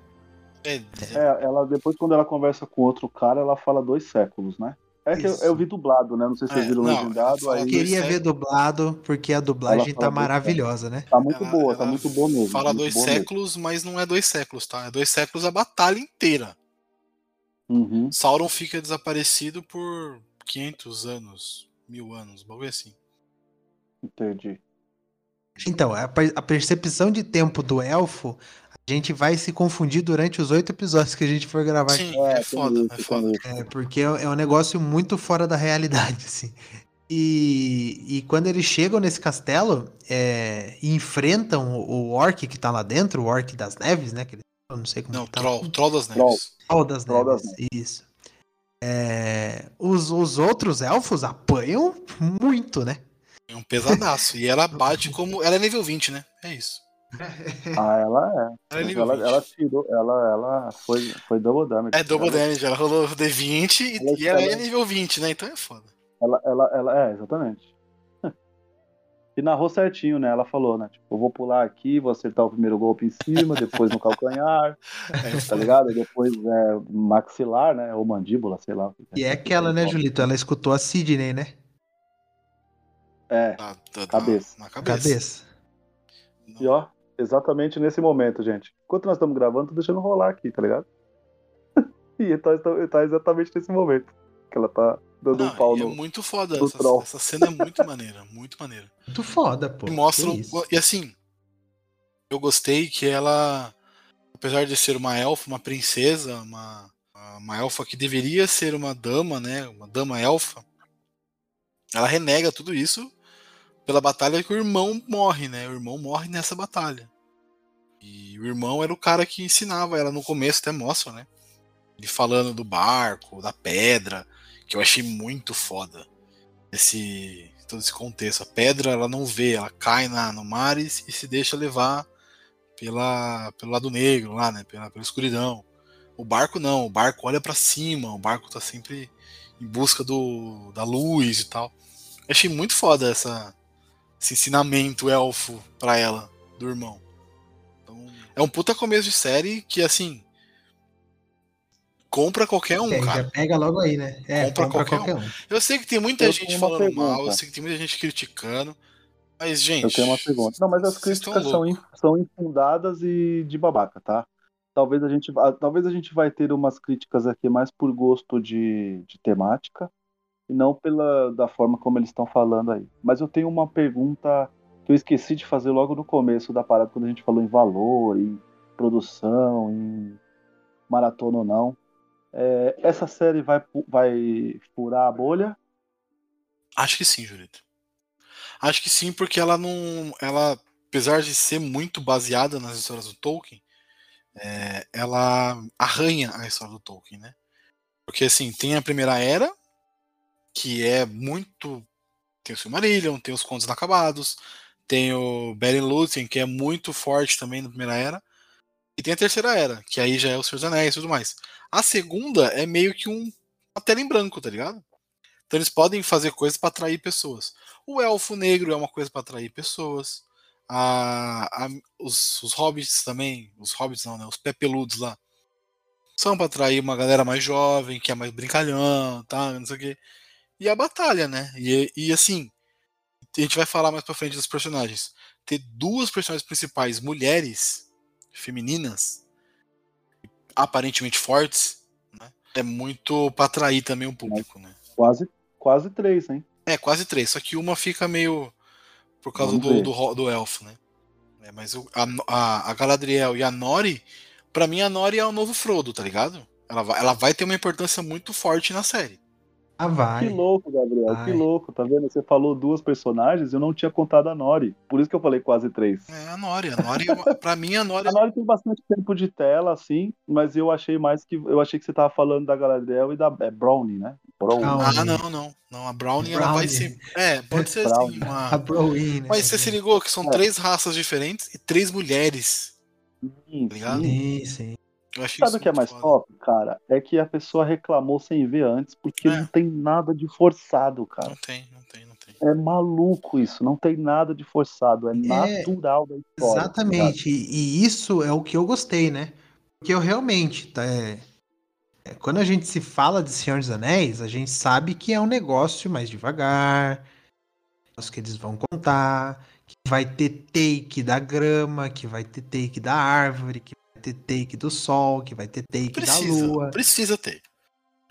Speaker 1: É,
Speaker 2: É, ela depois, quando ela conversa com outro cara, ela fala dois séculos, né? É que eu, eu vi dublado, né? Não sei se vocês
Speaker 1: É,
Speaker 2: viram
Speaker 1: não,
Speaker 2: legendado.
Speaker 1: fala
Speaker 2: Aí
Speaker 3: Queria ver
Speaker 1: séculos.
Speaker 3: dublado, porque a dublagem tá maravilhosa, né?
Speaker 2: tá muito
Speaker 1: ela-
Speaker 2: boa, tá
Speaker 1: ela
Speaker 2: muito boa mesmo.
Speaker 1: Fala
Speaker 2: muito
Speaker 1: dois
Speaker 2: boa mesmo.
Speaker 1: séculos, mas não é dois séculos, tá? É dois séculos a batalha inteira.
Speaker 2: Uhum.
Speaker 1: Sauron fica desaparecido por 500 anos, mil anos, bagulho assim.
Speaker 2: Entendi.
Speaker 3: Então, a, per- a percepção de tempo do elfo, a gente vai se confundir durante os oito episódios que a gente for gravar aqui.
Speaker 1: Sim,
Speaker 2: É,
Speaker 1: é,
Speaker 2: tem
Speaker 1: foda, é foda.
Speaker 3: É, porque é é um negócio muito fora da realidade, assim. E, e quando eles chegam nesse castelo é, e enfrentam o, o orc que tá lá dentro, o orc das neves, né? Que eles, eu não sei como
Speaker 1: Não,
Speaker 3: que tá.
Speaker 1: troll, troll das neves.
Speaker 3: Troll das
Speaker 2: Troll das
Speaker 3: neves, isso. É, os, os outros elfos apanham muito, né?
Speaker 1: É um pesadaço. E ela bate como. Ela é nível 20, né? É isso.
Speaker 2: Ah, ela
Speaker 1: Ela é
Speaker 2: é.
Speaker 1: nível
Speaker 2: Ela,
Speaker 1: 20.
Speaker 2: ela tirou, ela, ela foi, foi double damage.
Speaker 1: É double
Speaker 2: ela,
Speaker 1: damage, ela rolou D20 e,
Speaker 2: Ela-
Speaker 1: e ela é
Speaker 2: ela-
Speaker 1: nível 20, né? Então é foda.
Speaker 2: Ela, ela, ela, é, exatamente. E narrou certinho, né? Ela falou, né? Tipo, eu vou pular aqui, vou acertar o primeiro golpe em cima, depois no calcanhar,
Speaker 1: É
Speaker 2: tá ligado? E depois é, maxilar, né? Ou mandíbula, sei lá.
Speaker 3: E é aquela, né, Julito? Ela escutou a Sidney, né?
Speaker 2: É,
Speaker 1: Na, na-
Speaker 2: Cabeça.
Speaker 1: Na cabeça.
Speaker 3: Cabeça.
Speaker 2: e ó, exatamente nesse momento, gente. Enquanto nós estamos gravando, tô deixando rolar aqui, tá ligado? e tá, tá, tá exatamente nesse momento que ela tá dando
Speaker 1: Não,
Speaker 2: um pau
Speaker 1: é
Speaker 2: no.
Speaker 1: muito foda. Essa,
Speaker 2: troll.
Speaker 1: essa cena é muito maneira, muito maneira.
Speaker 3: Muito foda, pô.
Speaker 1: E. E assim, eu gostei que ela, apesar de ser uma elfa, uma princesa, uma, uma elfa que deveria ser uma dama, né? Uma dama elfa, ela renega tudo isso pela batalha que o irmão morre, né? O irmão morre nessa batalha. E o irmão era o cara que ensinava ela no começo, até mostra, né? Ele falando do barco, da pedra, que eu achei muito foda. Esse, todo esse contexto. A pedra ela não vê, ela cai na, no mar e, se- e se deixa levar pela, pelo lado negro lá, né? Pela, pela escuridão. O barco não, o barco olha pra cima, o barco tá sempre em busca do, da luz e tal. Eu achei muito foda essa, esse ensinamento elfo pra ela, do irmão. Então, é um puta começo de série que, assim, compra qualquer um,
Speaker 3: É,
Speaker 1: cara.
Speaker 3: já pega logo aí, né? É,
Speaker 1: Compra
Speaker 3: compra,
Speaker 1: qualquer
Speaker 3: qualquer um.
Speaker 1: Eu sei que tem muita
Speaker 2: Eu
Speaker 1: gente falando
Speaker 2: pergunta.
Speaker 1: mal, eu sei que tem muita gente criticando, mas, gente.
Speaker 2: Eu tenho uma pergunta. Não, mas as críticas são, in- são infundadas e de babaca, tá? Talvez a gente, vá- talvez a gente vai ter umas críticas aqui mais por gosto de, de temática e não pela da forma como eles estão falando aí. Mas eu tenho uma pergunta que eu esqueci de fazer logo no começo da parada quando a gente falou em valor, em produção, em maratona ou não. É, essa série vai, vai furar a bolha?
Speaker 1: Acho que sim, Julito. Acho que sim, porque ela não. Ela, apesar de ser muito baseada nas histórias do Tolkien, é, ela arranha a história do Tolkien, né? Porque assim, tem a primeira era, que é muito. Tem o Silmarillion, tem os Contos Inacabados, tem o Beren Lúthien, que é muito forte também na primeira era. E tem a terceira era, que aí já é o Senhor dos Anéis e tudo mais. A segunda é meio que um, uma tela em branco, tá ligado? Então eles podem fazer coisas para atrair pessoas. O elfo negro é uma coisa para atrair pessoas. A, a- os, os hobbits também, os hobbits não, né? Os pé peludos lá. São para atrair uma galera mais jovem, que é mais brincalhão, tá? Não sei o quê. E a batalha, né? E, e assim, a gente vai falar mais pra frente dos personagens. Ter duas personagens principais mulheres, femininas, aparentemente fortes, né? É muito pra atrair também o público, né?
Speaker 2: Quase, quase três, hein?
Speaker 1: É, quase três. Só que uma fica meio. Por causa do, do, do elfo, né? É, mas o- a, a, a Galadriel e a Nori, pra mim a Nori é o novo Frodo, tá ligado? Ela vai, ela vai ter uma importância muito forte na série.
Speaker 3: Ah, vai.
Speaker 2: Que louco, Gabriel,
Speaker 3: Vai.
Speaker 2: que louco, tá vendo? Você falou duas personagens, eu não tinha contado a Nori. Por isso que eu falei quase três.
Speaker 1: É a Nori. A Nori, pra mim, a Nori.
Speaker 2: A Nori tem bastante tempo de tela, assim, mas eu achei mais que. Eu achei que você tava falando da Galadriel e da é, Brownie, né? Brownie.
Speaker 1: Ah, não, não. Não, a Brownie, ela vai
Speaker 3: Brownie.
Speaker 1: ser. É, pode ser
Speaker 2: Brownie.
Speaker 1: assim.
Speaker 3: A
Speaker 1: Uma...
Speaker 3: Browin, né?
Speaker 1: Mas você se ligou que são
Speaker 2: É.
Speaker 1: três raças diferentes e três mulheres.
Speaker 2: Sim,
Speaker 1: tá ligado?
Speaker 2: sim.
Speaker 3: Sim,
Speaker 2: Sabe o que é mais
Speaker 1: foda.
Speaker 2: top, cara? É que a pessoa reclamou sem ver antes, porque
Speaker 1: É.
Speaker 2: não tem nada de forçado, cara.
Speaker 1: Não tem, não tem, não tem.
Speaker 2: É maluco isso, não tem nada de forçado, é, natural da história. tá?
Speaker 3: Exatamente. E, e isso é o que eu gostei, né? Porque eu realmente. tá, é- é, quando a gente se fala de Senhor dos Anéis, a gente sabe que é um negócio mais devagar. Os que eles vão contar. Que vai ter take da grama, que vai ter take da árvore, que ter take do sol, que vai ter take da
Speaker 1: Precisa,
Speaker 3: lua.
Speaker 1: precisa ter.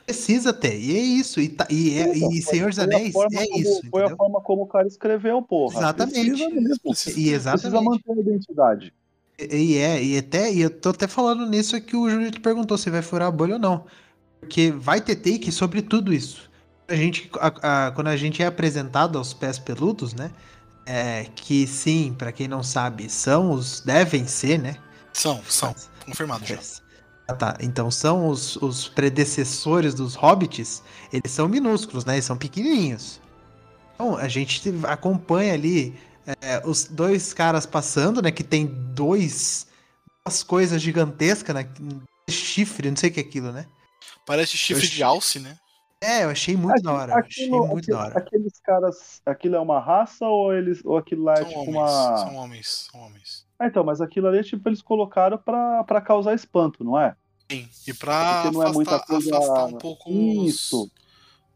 Speaker 3: Precisa ter. E é isso. E, tá- e, é- e Senhor dos
Speaker 2: a
Speaker 3: Anéis é
Speaker 2: como-
Speaker 3: isso.
Speaker 2: Foi a
Speaker 3: entendeu?
Speaker 2: forma como o cara escreveu, porra.
Speaker 3: Exatamente.
Speaker 2: Precisa mesmo.
Speaker 1: Precisa
Speaker 3: E
Speaker 1: ter.
Speaker 2: Precisa
Speaker 3: exatamente.
Speaker 2: manter a identidade.
Speaker 3: E, e é, e até, e eu tô até falando nisso que o Júlio te perguntou se vai furar a bolha ou não. Porque vai ter take sobre tudo isso. A gente, a- a- quando a gente é apresentado aos pés peludos, né? É, que sim, pra quem não sabe, são os. devem ser, né?
Speaker 1: São, são. Confirmado já.
Speaker 3: Ah, tá. Então são os, os predecessores dos hobbits, eles são minúsculos, né? Eles são pequenininhos. Então a gente acompanha ali é, os dois caras passando, né? Que tem dois duas coisas gigantescas, né? Chifre, não sei o que é aquilo, né?
Speaker 1: Parece chifre
Speaker 3: Eu
Speaker 1: de alce, né?
Speaker 3: É, eu achei muito da hora. Achei
Speaker 2: Aquilo-
Speaker 3: muito
Speaker 2: aquele-
Speaker 3: da hora.
Speaker 2: Aqueles caras, aquilo é uma raça ou eles ou aquilo lá é
Speaker 1: São
Speaker 2: tipo
Speaker 1: homens,
Speaker 2: uma.
Speaker 1: são homens, são homens.
Speaker 2: Ah, então, mas aquilo ali tipo eles colocaram pra, pra causar espanto, não é?
Speaker 1: Sim, e pra
Speaker 2: é
Speaker 1: afastar,
Speaker 2: muita coisa-
Speaker 1: afastar um pouco os,
Speaker 2: Isso.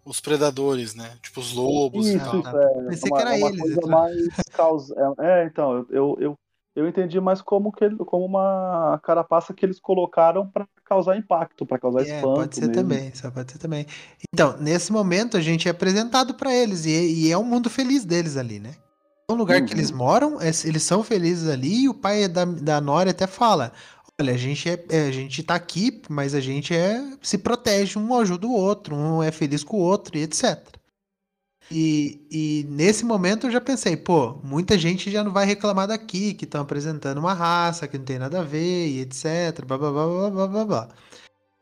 Speaker 1: os predadores, né? Tipo os lobos e
Speaker 2: Isso,
Speaker 1: tal.
Speaker 2: isso é.
Speaker 3: Pensei
Speaker 2: uma,
Speaker 3: que era
Speaker 2: é uma
Speaker 3: eles,
Speaker 2: coisa
Speaker 3: eu-
Speaker 2: mais causa. É, é, então, eu, eu, eu, eu entendi mais como, que, como uma carapaça que eles colocaram pra causar impacto, pra causar
Speaker 3: É,
Speaker 2: espanto.
Speaker 3: pode ser
Speaker 2: mesmo.
Speaker 3: também, só pode ser também. Então, nesse momento a gente é apresentado pra eles e, e é um mundo feliz deles ali, né? É um lugar que
Speaker 2: Uhum.
Speaker 3: eles moram, é- eles são felizes ali e o pai da, da Nora até fala: Olha, a gente, é, é, a gente tá aqui, mas a gente é se protege, um ajuda o outro, um é feliz com o outro e etc. E, e nesse momento eu já pensei, pô, muita gente já não vai reclamar daqui, que estão apresentando uma raça que não tem nada a ver e etc. Blá, blá, blá, blá, blá, blá, blá.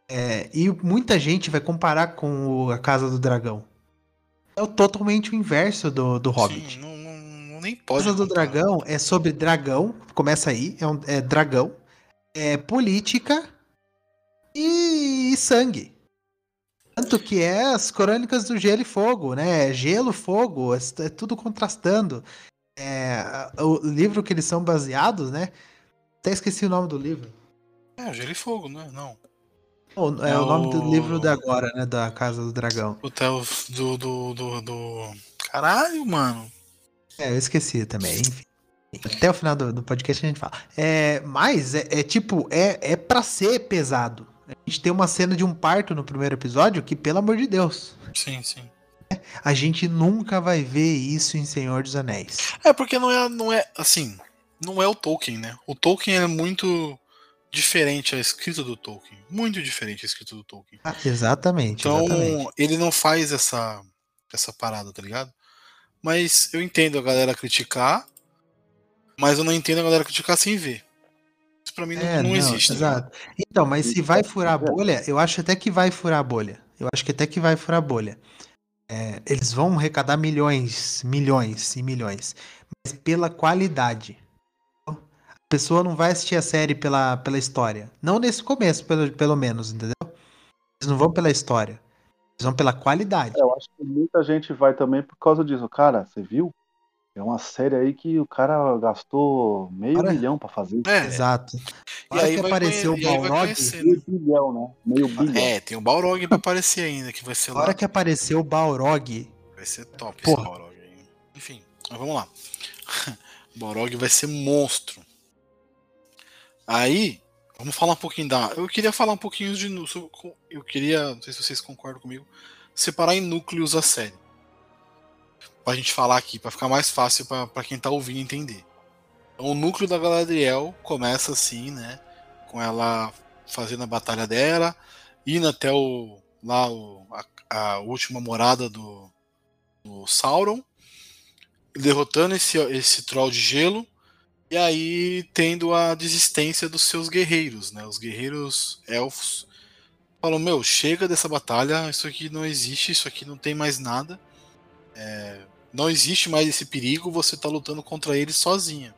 Speaker 3: É, e muita gente vai comparar com o- a Casa do Dragão. É totalmente o inverso do, do Hobbit.
Speaker 1: Sim, não- nem pode.
Speaker 3: Casa do. Dragão é sobre dragão, começa aí, é, um, é dragão, é política e, sangue. Tanto que é as crônicas do gelo e fogo, né? Gelo, fogo, é, é tudo contrastando. É, o livro que eles são baseados, né? Até esqueci o nome do livro.
Speaker 1: É, gelo e fogo, né? Não.
Speaker 3: Não, é,
Speaker 1: É
Speaker 3: o nome do livro da agora, né? Da Casa do Dragão.
Speaker 1: O do, do, do, do. Caralho, mano.
Speaker 3: É, eu esqueci também, enfim. Até o final do, do podcast a gente fala. É, mas é, é tipo, é, é pra ser pesado. A gente tem uma cena de um parto no primeiro episódio que, pelo amor de Deus,
Speaker 1: Sim, sim.
Speaker 3: a gente nunca vai ver isso em Senhor dos Anéis.
Speaker 1: É porque não é, não é assim, não é o Tolkien, né? O Tolkien é muito diferente a escrita do Tolkien, muito diferente a escrita do Tolkien.
Speaker 3: Ah, exatamente,
Speaker 1: Então,
Speaker 3: exatamente.
Speaker 1: ele não faz essa essa parada, tá ligado? Mas eu entendo a galera criticar, mas eu não entendo a galera criticar sem ver. Isso pra mim não,
Speaker 3: É,
Speaker 1: não existe. tá?
Speaker 3: Exato. Então, mas se vai furar a
Speaker 2: É.
Speaker 3: bolha, eu acho até que vai furar a bolha. Eu acho que até que vai furar a bolha. É, eles vão arrecadar milhões, milhões e milhões. Mas pela qualidade. A pessoa não vai assistir a série pela, pela história. Não nesse começo, pelo, pelo menos, entendeu? Eles não vão pela história. Eles vão pela qualidade.
Speaker 2: Eu acho que muita gente vai também por causa disso. Cara, você viu? É uma série aí que o cara gastou meio
Speaker 3: Cara,
Speaker 2: milhão pra fazer.
Speaker 1: É,
Speaker 3: Exato.
Speaker 1: e aí
Speaker 3: que
Speaker 1: vai
Speaker 3: apareceu o
Speaker 1: conhe- e aí vai
Speaker 3: Balrog?
Speaker 2: Meio bilhão, né? Meio bilhão.
Speaker 1: É, tem o Balrog pra aparecer ainda, que vai ser lá.
Speaker 3: hora que apareceu o Balrog,
Speaker 1: Vai ser top
Speaker 3: Porra.
Speaker 1: esse Balrog aí. Enfim, mas vamos lá. o Balrog vai ser monstro. Aí, vamos falar um pouquinho da. Eu queria falar um pouquinho de. Eu queria, não sei se vocês concordam comigo, separar em núcleos a série. Pra gente falar aqui, pra ficar mais fácil pra quem tá ouvindo entender. Então, o núcleo da Galadriel começa assim, né? Com ela fazendo a batalha dela, indo até o. lá o, a, a última morada do, do Sauron, derrotando esse, esse troll de gelo, e aí tendo a desistência dos seus guerreiros, né? Os guerreiros elfos falam: Meu, chega dessa batalha, isso aqui não existe, isso aqui não tem mais nada. É, não existe mais esse perigo, você tá lutando contra eles sozinha.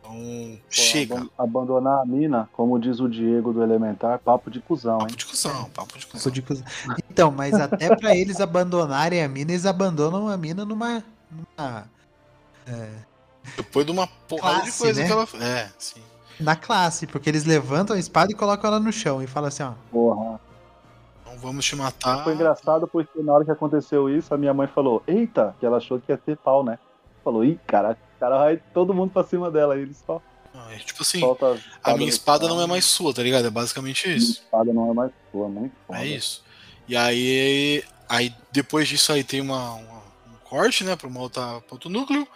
Speaker 1: Então,
Speaker 2: Pô,
Speaker 1: chega.
Speaker 2: aban- Abandonar a mina, como diz o Diego do Elementar, papo de cuzão, hein?
Speaker 1: Papo de cuzão, papo de cuzão.
Speaker 3: Sou de cuzão. Então, mas até pra eles abandonarem a mina, eles abandonam a mina numa. numa-
Speaker 1: Depois de uma porrada de
Speaker 3: Classe,
Speaker 1: coisa
Speaker 3: né?
Speaker 1: que ela. É, sim.
Speaker 3: na classe, porque eles levantam a espada e colocam ela no chão e falam assim, ó.
Speaker 2: Porra.
Speaker 1: Então vamos te matar.
Speaker 2: Foi engraçado porque na hora que aconteceu isso, a minha mãe falou, eita, que ela achou que ia ter pau, né? Falou, ih, cara, o cara vai todo mundo pra cima dela, aí eles só
Speaker 1: Ah, é Tipo assim, a minha espada não é mais sua, tá ligado? É basicamente
Speaker 2: Minha
Speaker 1: isso.
Speaker 2: espada não é mais sua, muito foda.
Speaker 1: É isso. E aí, aí depois disso aí tem uma, uma- um corte, né, para uma outra pra outro núcleo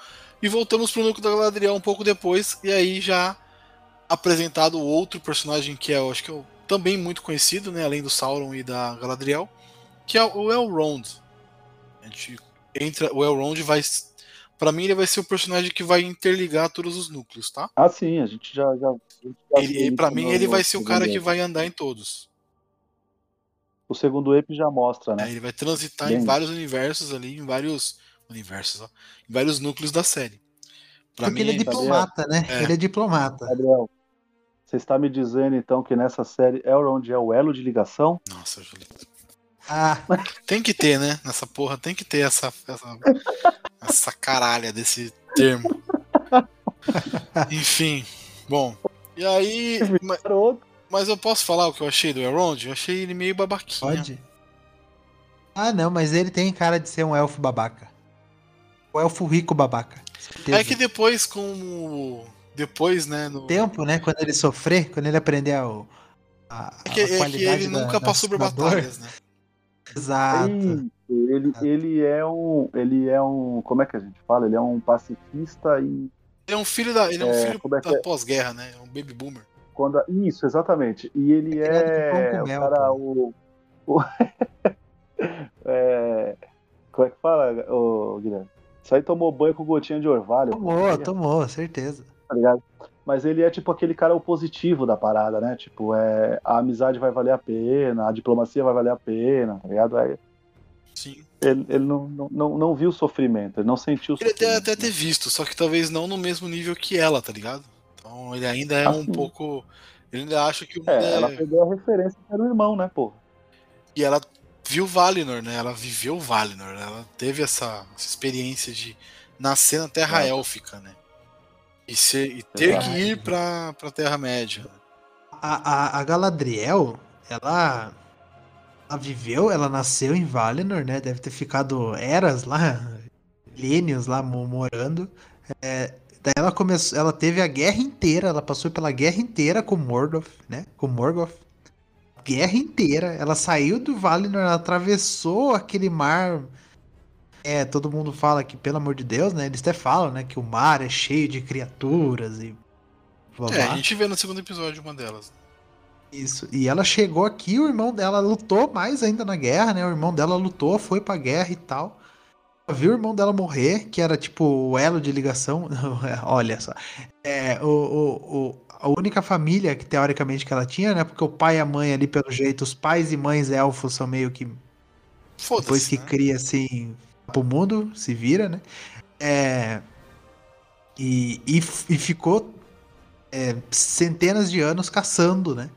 Speaker 1: e voltamos pro núcleo da Galadriel um pouco depois e aí já apresentado outro personagem que é, eu acho que é o- também muito conhecido, né, além do Sauron e da Galadriel, que é o Elrond. A gente entra, o Elrond vai Pra mim ele vai ser o personagem que vai interligar todos os núcleos, tá?
Speaker 2: Ah, sim, a gente já. já, já
Speaker 1: Ele, para mim ele vai ser o cara que vai andar em todos.
Speaker 2: O segundo EP já mostra,
Speaker 1: né?
Speaker 2: né?
Speaker 1: Ele vai transitar em
Speaker 2: Bem.
Speaker 1: vários universos ali, em vários universos, ó, em vários núcleos da série. Pra
Speaker 3: porque
Speaker 1: mim,
Speaker 3: ele é diplomata, né?
Speaker 1: É.
Speaker 3: Ele é diplomata.
Speaker 2: Gabriel, você está me dizendo então que nessa série Elrond é o elo de ligação?
Speaker 1: Nossa, Julito.
Speaker 3: Ah,
Speaker 1: Tem que ter, né? Nessa porra, tem que ter essa, essa, essa caralha desse termo. Enfim, bom. E aí. ma-
Speaker 2: Garoto.
Speaker 1: Mas eu posso falar o que eu achei do Elrond? Eu achei ele meio babaquinha.
Speaker 3: pode. Ah, não, mas ele tem cara de ser um elfo babaca. O elfo rico babaca. Certeza.
Speaker 1: É que depois, como. Depois, né? No...
Speaker 3: tempo, né? Quando ele sofrer, quando ele aprender a, a,
Speaker 1: É que,
Speaker 3: a
Speaker 1: é que
Speaker 3: qualidade
Speaker 1: ele
Speaker 3: da-
Speaker 1: nunca
Speaker 3: da-
Speaker 1: passou por batalhas, né?
Speaker 3: Exato.
Speaker 2: Isso, ele, ele é um. Ele é um. Como é que a gente fala? Ele é um pacifista e.
Speaker 1: Ele é um filho da. Ele é um
Speaker 2: É,
Speaker 1: filho
Speaker 2: como é
Speaker 1: da
Speaker 2: é?
Speaker 1: pós-guerra, né? É um baby boomer.
Speaker 2: Quando a- Isso, exatamente. E ele
Speaker 3: É
Speaker 2: é. o
Speaker 3: mel,
Speaker 2: cara,
Speaker 3: pô.
Speaker 2: o. o- é, como é que fala, ô, Guilherme? Isso aí tomou banho com gotinha de orvalho.
Speaker 3: Tomou,
Speaker 2: pô,
Speaker 3: tomou, certeza.
Speaker 2: tá ligado? Mas ele é tipo aquele cara positivo da parada, né? Tipo, é, a amizade vai valer a pena, a diplomacia vai valer a pena, tá ligado? Aí
Speaker 1: Sim.
Speaker 2: ele, ele não, não, não, não viu o sofrimento, ele não sentiu o
Speaker 1: Ele até,
Speaker 2: sofrimento.
Speaker 1: até ter
Speaker 2: né?
Speaker 1: visto, só que talvez não no mesmo nível que ela, tá ligado? Então ele ainda é
Speaker 2: Ah,
Speaker 1: um pouco. Ele ainda acha que o
Speaker 2: É,
Speaker 1: é.
Speaker 2: ela pegou a referência que era o irmão, né, pô?
Speaker 1: E ela viu Valinor, né? Ela viveu Valinor. né? Ela teve essa, essa experiência de nascer na Terra
Speaker 2: É.
Speaker 1: Élfica, né? E, ser, e ter que ir pra, pra Terra-média.
Speaker 3: A, a, a Galadriel, ela, ela viveu, ela nasceu em Valinor, né? Deve ter ficado eras lá, milênios lá mo- morando. É, daí ela começou, ela teve a guerra inteira, ela passou pela guerra inteira com Morgoth, né? Com Morgoth. Guerra inteira. Ela saiu do Valinor, ela atravessou aquele mar. É, todo mundo fala que, pelo amor de Deus, né? Eles até falam, né? Que o mar é cheio de criaturas e. blá,
Speaker 1: É, a gente vê no segundo episódio uma delas.
Speaker 3: Isso. E ela chegou aqui, o irmão dela lutou mais ainda na guerra, né? O irmão dela lutou, foi pra guerra e tal. Ela Viu o irmão dela morrer, que era tipo o elo de ligação. Olha só. É, o, o, o- a única família que teoricamente que ela tinha, né? Porque o pai e a mãe ali, pelo jeito, os pais e mães elfos são meio que depois
Speaker 1: Foda-se.
Speaker 3: que
Speaker 1: né?
Speaker 3: cria assim pro mundo, se vira, né? É, e, e, e ficou é, centenas de anos caçando, né?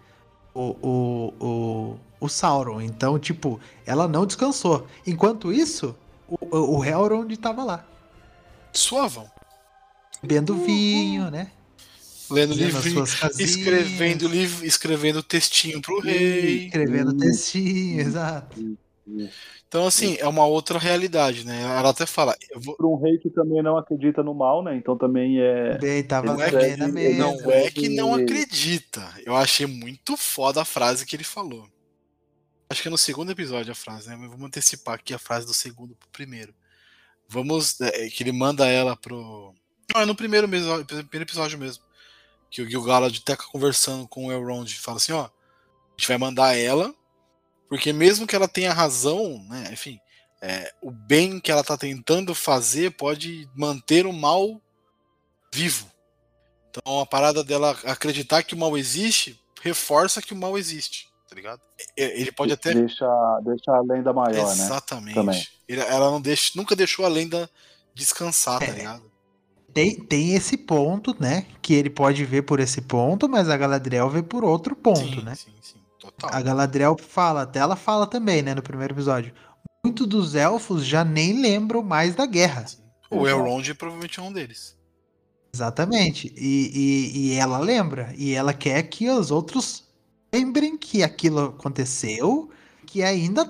Speaker 3: O, o, o, o Sauron. Então, tipo, ela não descansou. Enquanto isso, o, o, o Elrond tava lá,
Speaker 1: Suavão.
Speaker 3: bebendo vinho, né?
Speaker 1: Lendo
Speaker 3: casinhas,
Speaker 1: escrevendo livro, escrevendo textinho pro rei.
Speaker 3: escrevendo
Speaker 2: Isso,
Speaker 3: textinho, exato.
Speaker 1: Então, assim, é uma outra realidade, né? Ela até fala, eu vou,
Speaker 2: Para um rei que também não acredita no mal, né? Então também é.
Speaker 3: Bem, tava na
Speaker 2: ele
Speaker 3: mesa.
Speaker 1: Não é que não acredita. Eu achei muito foda a frase que ele falou. Acho que é no segundo episódio a frase, né? Mas vamos antecipar aqui a frase do segundo pro primeiro. Vamos. É, que ele manda ela pro. Não, é no primeiro, mesmo, primeiro episódio mesmo. Que o Gil-galad tá conversando com o Elrond. Fala assim: ó. A gente vai mandar ela. Porque mesmo que ela tenha razão, né? Enfim. é, o bem que ela tá tentando fazer pode manter o mal vivo. Então a parada dela acreditar que o mal existe reforça que o mal existe, tá ligado? E- Ele pode até.
Speaker 2: Deixa, deixa a lenda maior, né?
Speaker 1: Exatamente.
Speaker 2: Também.
Speaker 1: Ele- ela não deixa, nunca deixou a lenda descansar, tá
Speaker 3: É.
Speaker 1: ligado?
Speaker 3: Tem, tem esse ponto, né? Que ele pode ver por esse ponto, mas a Galadriel vê por outro ponto,
Speaker 1: sim,
Speaker 3: né?
Speaker 1: sim, sim. Total.
Speaker 3: A Galadriel fala, até ela fala também, né, no primeiro episódio. Muitos dos elfos já nem lembram mais da guerra.
Speaker 1: Sim. O Elrond provavelmente é um deles.
Speaker 3: Exatamente. E, e, e ela lembra. E ela quer que os outros lembrem que aquilo aconteceu, que ainda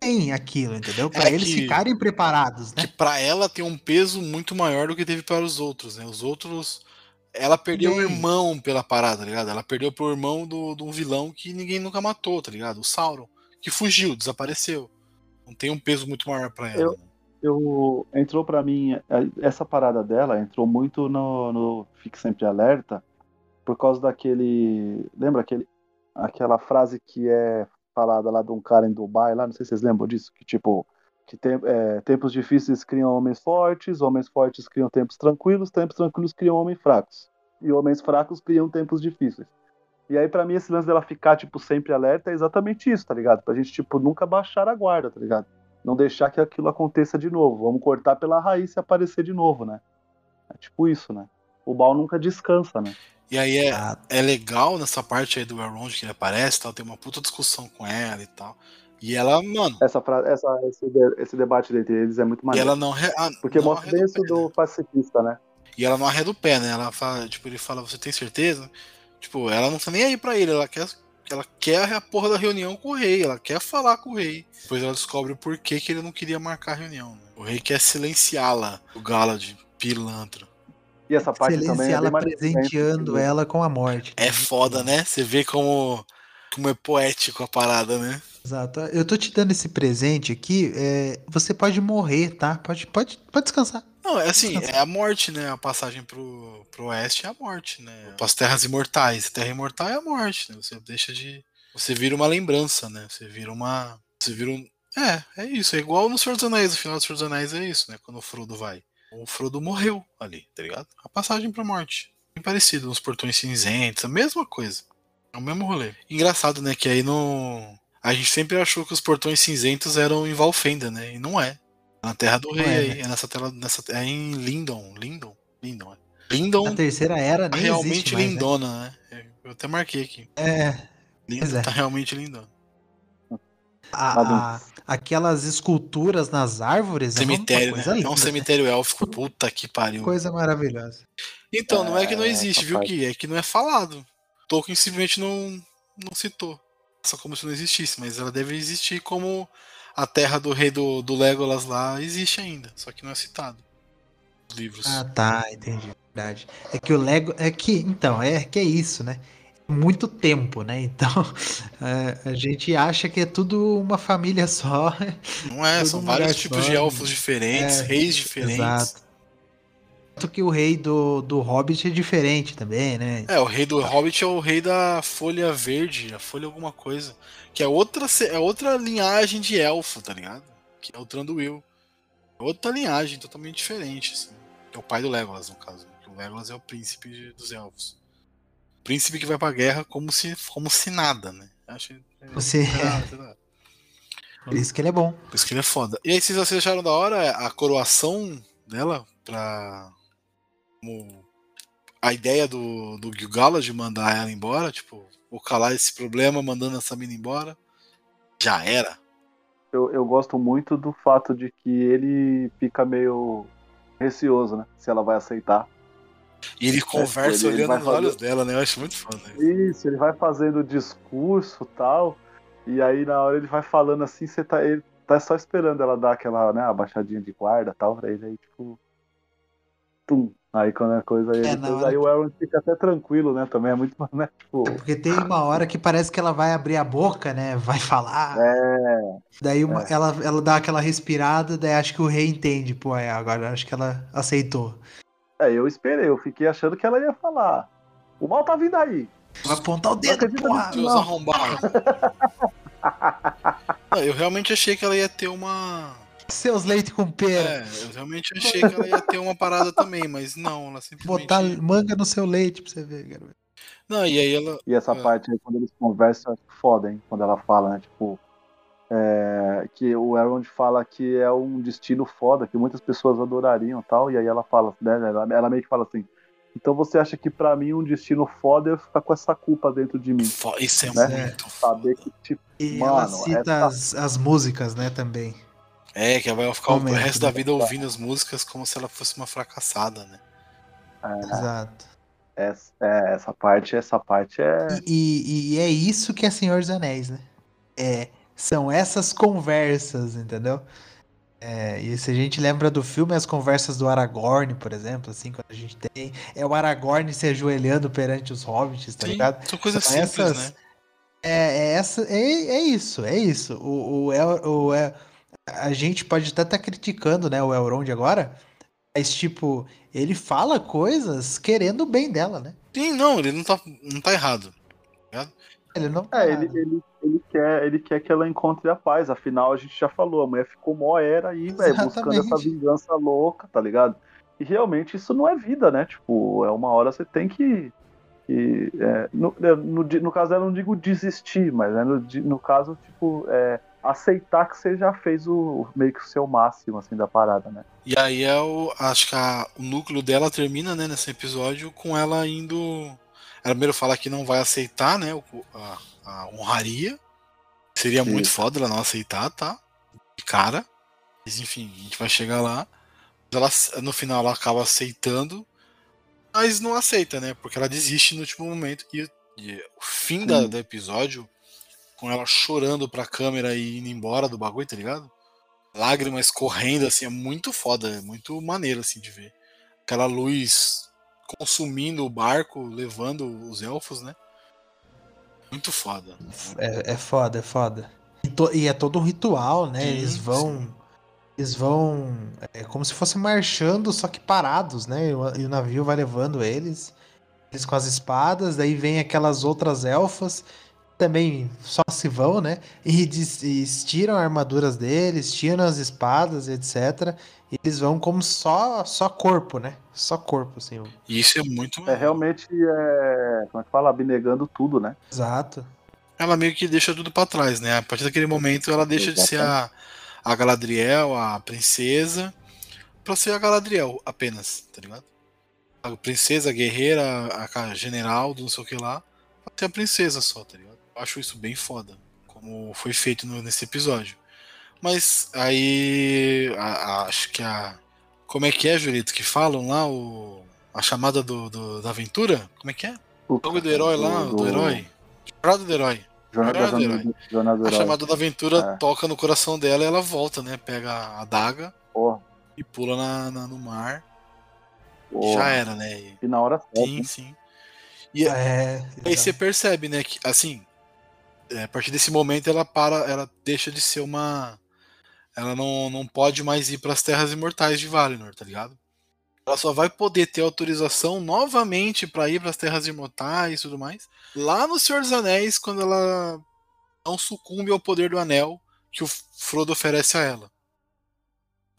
Speaker 3: tem aquilo, entendeu? Para
Speaker 1: É
Speaker 3: eles
Speaker 1: que-
Speaker 3: ficarem preparados, né?
Speaker 1: Que pra ela tem um peso muito maior do que teve para os outros, né? Os outros. Ela perdeu o irmão pela parada, tá ligado? Ela perdeu pro irmão do- de um vilão que ninguém nunca matou, tá ligado? O Sauron. Que fugiu, desapareceu. Não tem um peso muito maior pra ela.
Speaker 2: Eu- eu entrou pra mim é, essa parada dela entrou muito no, no Fique Sempre Alerta por causa daquele lembra aquele aquela frase que é falada lá de um cara em Dubai lá não sei se vocês lembram disso que tipo que tem, é, tempos difíceis criam homens fortes homens fortes criam tempos tranquilos tempos tranquilos criam homens fracos e homens fracos criam tempos difíceis e aí pra mim esse lance dela ficar tipo sempre alerta é exatamente isso tá ligado pra gente tipo nunca baixar a guarda tá ligado não deixar que aquilo aconteça de novo. Vamos cortar pela raiz se aparecer de novo, né? É tipo isso, né? O Baal nunca descansa, né?
Speaker 1: E aí é,
Speaker 3: Ah,
Speaker 1: é legal nessa parte aí do Elrond que ele aparece e tal, tem uma puta discussão com ela e tal. E ela, mano,
Speaker 2: Essa, fra- essa esse, de- esse debate entre eles é muito
Speaker 1: e
Speaker 2: maneiro.
Speaker 1: ela não. re- ah,
Speaker 2: Porque
Speaker 1: não
Speaker 2: mostra bem isso do
Speaker 1: né?
Speaker 2: pacifista, né?
Speaker 1: E ela não arreda o pé, né? Ela fala, tipo, ele fala, você tem certeza? Tipo, ela não tá nem aí pra ele, ela quer, ela quer a porra da reunião com o rei, ela quer falar com o rei. Depois ela descobre o porquê que ele não queria marcar a reunião. né? O rei quer silenciá-la, o Galad, pilantra.
Speaker 2: E essa parte também
Speaker 3: Excelência,
Speaker 2: é
Speaker 3: ela presenteando
Speaker 2: né?
Speaker 3: ela com a morte.
Speaker 1: É foda, né? Você vê como, como é poético a parada, né?
Speaker 3: Exato. Eu tô te dando esse presente aqui. é, você pode morrer, tá? Pode, pode, pode descansar.
Speaker 1: Não, é assim, é a morte, né? A passagem pro, pro oeste é a morte, né? Para as terras imortais. Terra imortal é a morte, né? Você deixa de. Você vira uma lembrança, né? Você vira uma. Você vira um. É, é isso. É igual no Senhor dos Anéis. O final do Senhor dos Anéis é isso, né? Quando o Frodo vai. O Frodo morreu ali, tá ligado? A passagem pra morte. Bem parecido, nos portões cinzentos, a mesma coisa. É o mesmo rolê. Engraçado, né? Que aí no. A gente sempre achou que os portões cinzentos eram em Valfenda, né? E não é. Na Terra do
Speaker 3: Não
Speaker 1: Rei
Speaker 3: é,
Speaker 1: aí.
Speaker 3: né?
Speaker 1: É nessa tela. Nessa, é em Lindon. Lindon? Lindon, é. Lindon
Speaker 3: A terceira era
Speaker 1: tá
Speaker 3: nem
Speaker 1: realmente
Speaker 3: mais, né?
Speaker 1: lindona, né? Eu até marquei aqui.
Speaker 3: É, Pois é.
Speaker 1: tá realmente lindona.
Speaker 3: A- a- aquelas esculturas nas árvores. é
Speaker 1: Cemitério, né?
Speaker 3: coisa
Speaker 1: É um cemitério élfico. Puta que pariu.
Speaker 3: Coisa maravilhosa.
Speaker 1: Então, não é que não
Speaker 2: É,
Speaker 1: existe, viu. Gui? É que não é falado. Tolkien simplesmente não, não citou. Só como se não existisse, mas ela deve existir como a terra do rei do, do Legolas lá existe ainda, só que não é citado. Os livros.
Speaker 3: Ah, tá, entendi. Verdade. É que o Lego. É que, então, é que é isso, né? Muito tempo, né? Então, é, a gente acha que é tudo uma família só.
Speaker 1: não é, são vários tipos de
Speaker 3: só,
Speaker 1: elfos diferentes,
Speaker 3: é,
Speaker 1: reis diferentes.
Speaker 3: Exato. Tanto que o rei do, do Hobbit é diferente também, né?
Speaker 1: É, o rei do Hobbit é o rei da folha verde, a folha alguma coisa. Que é outra, é outra linhagem de elfo, tá ligado? Que é o Tranduil. É outra linhagem totalmente diferente, assim. É o pai do Legolas, no caso. Que o Legolas é o príncipe de- dos elfos. Príncipe que vai pra guerra como se, como se nada, né? Acho, é,
Speaker 3: Você-. Por isso que ele é bom.
Speaker 1: Por isso que ele é foda. E aí, vocês vocês acharam da hora a coroação dela pra. Como a ideia do, do Gil-galad de mandar ela embora? Tipo, vou calar esse problema mandando essa mina embora. Já era.
Speaker 2: Eu, eu gosto muito do fato de que ele fica meio receoso, né? Se ela vai aceitar.
Speaker 1: E ele conversa
Speaker 2: ele- ele
Speaker 1: olhando
Speaker 2: vai
Speaker 1: nos
Speaker 2: fazer-
Speaker 1: olhos dela, né? Eu acho muito foda.
Speaker 2: Isso, ele vai fazendo o discurso tal. E aí na hora ele vai falando assim, você tá, ele tá só esperando ela dar aquela, né, abaixadinha de guarda tal, pra ele aí, tipo. Tum. Aí quando a coisa aí,
Speaker 3: É,
Speaker 2: depois,
Speaker 3: hora
Speaker 2: aí o Aaron fica até tranquilo, né? Também é muito, né? Tipo.
Speaker 3: Porque tem uma hora que parece que ela vai abrir a boca, né? Vai falar.
Speaker 2: É,
Speaker 3: Daí uma-
Speaker 2: É.
Speaker 3: ela, ela dá aquela respirada, daí acho que o rei entende. Pô, é, agora acho que ela aceitou.
Speaker 2: É, eu esperei, eu fiquei achando que ela ia falar. O mal tá vindo aí.
Speaker 3: Vai apontar o dedo, porra!
Speaker 1: Deus
Speaker 2: Não.
Speaker 1: arrombado. Não, eu realmente achei que ela ia ter uma.
Speaker 3: Seus leite com pera.
Speaker 1: É, eu realmente achei que ela ia ter uma parada também, mas não, ela simplesmente.
Speaker 3: Botar manga no seu leite pra você ver, garoto.
Speaker 1: Não, e aí ela.
Speaker 2: E essa
Speaker 1: É.
Speaker 2: parte aí, quando eles conversam, é foda, hein? Quando ela fala, né? Tipo, É, que o Elrond fala que é um destino foda, que muitas pessoas adorariam tal, e aí ela fala, né, ela, ela meio que fala assim, então você acha que pra mim um destino foda é eu ficar com essa culpa dentro de mim?
Speaker 1: Isso é
Speaker 2: Né?
Speaker 1: muito
Speaker 2: Saber que, tipo,
Speaker 3: E
Speaker 2: Mano,
Speaker 3: ela cita
Speaker 2: essa-
Speaker 3: as, as músicas, né, também.
Speaker 1: É, que ela vai ficar o resto da
Speaker 3: né?
Speaker 1: vida ouvindo as músicas como se ela fosse uma fracassada, né?
Speaker 3: Exato.
Speaker 2: essa, é, essa parte, essa parte é.
Speaker 3: E, e- e é isso que é Senhor dos Anéis, né? É, são essas conversas, entendeu? É, e se a gente lembra do filme, as conversas do Aragorn, por exemplo, assim, quando a gente tem. É o Aragorn se ajoelhando perante os hobbits, tá
Speaker 1: Sim,
Speaker 3: ligado?
Speaker 1: são coisas
Speaker 3: São
Speaker 1: simples,
Speaker 3: essas-
Speaker 1: né?
Speaker 3: É, é essa, é, é isso, é isso. O, o, El- o, El- a gente pode até estar criticando, né, o Elrond agora, mas, tipo, ele fala coisas querendo o bem dela, né?
Speaker 1: Sim, não, ele não tá, não tá errado.
Speaker 3: Ele não.
Speaker 2: É, ele, ele, ele, quer, ele quer que ela encontre a paz. Afinal, a gente já falou, a mulher ficou mó era aí, velho, buscando essa vingança louca, tá ligado? E realmente isso não é vida, né? Tipo, é uma hora você tem que. que, é, no, é, no, no caso, eu não digo desistir, mas né, no, no caso, tipo, é, aceitar que você já fez o meio que o seu máximo, assim, da parada, né?
Speaker 1: E aí é o. Acho que a- o núcleo dela termina, né, nesse episódio, com ela indo. Ela primeiro fala que não vai aceitar, né? A, a honraria. Seria
Speaker 2: Sim.
Speaker 1: muito foda ela não aceitar, tá? De cara. Mas enfim, a gente vai chegar lá. Ela, no final ela acaba aceitando, mas não aceita, né? Porque ela desiste no último momento. E, e o fim da- do episódio, com ela chorando pra câmera e indo embora do bagulho, tá ligado? Lágrimas correndo, assim, é muito foda, é muito maneiro, assim, de ver. Aquela luz consumindo o barco, levando os elfos, né? Muito foda.
Speaker 3: É, é foda, é foda. E, to- e é todo um ritual, né?
Speaker 1: Sim,
Speaker 3: eles vão. Eles vão. É como se fosse marchando, só que parados, né? E o, e o navio vai levando eles. Eles com as espadas, daí vem aquelas outras elfas. Também só se vão, né? E, des- e tiram as armaduras deles, tiram as espadas, etc. E eles vão como só, só corpo, né? Só corpo, assim.
Speaker 1: E isso é muito
Speaker 2: É realmente, é, como é que fala? Abnegando tudo, né?
Speaker 3: Exato.
Speaker 1: Ela meio que deixa tudo pra trás, né? A partir daquele momento ela deixa de ser a, a Galadriel, a princesa, pra ser a Galadriel apenas, tá ligado? A princesa, a guerreira, a, a general, do não sei o que lá, pra ser a princesa só, tá ligado? Eu acho isso bem foda, como foi feito no- nesse episódio. Mas aí, a- a- acho que a. Como é que é, Julito? Que falam lá o, a chamada do, do- da aventura? Como é que é? O jogo do herói lá, do, herói. Jornada do herói.
Speaker 2: Jornada,
Speaker 1: Jornada do
Speaker 2: Jornada, Jornada do
Speaker 1: A
Speaker 2: Herói.
Speaker 1: chamada da aventura
Speaker 2: É.
Speaker 1: toca no coração dela e ela volta, né? Pega a adaga
Speaker 2: Porra,
Speaker 1: e pula na, na- no mar.
Speaker 2: porra.
Speaker 1: Já era, né? E-
Speaker 2: E na hora certa.
Speaker 1: sim, sim. E
Speaker 3: É.
Speaker 1: aí você percebe, né? Que assim, é, a partir desse momento ela para, ela deixa de ser uma. Ela não, não pode mais ir para as terras imortais de Valinor, tá ligado? Ela só vai poder ter autorização novamente para ir para as terras imortais e tudo mais. Lá no Senhor dos Anéis, quando ela não sucumbe ao poder do anel que o Frodo oferece a ela.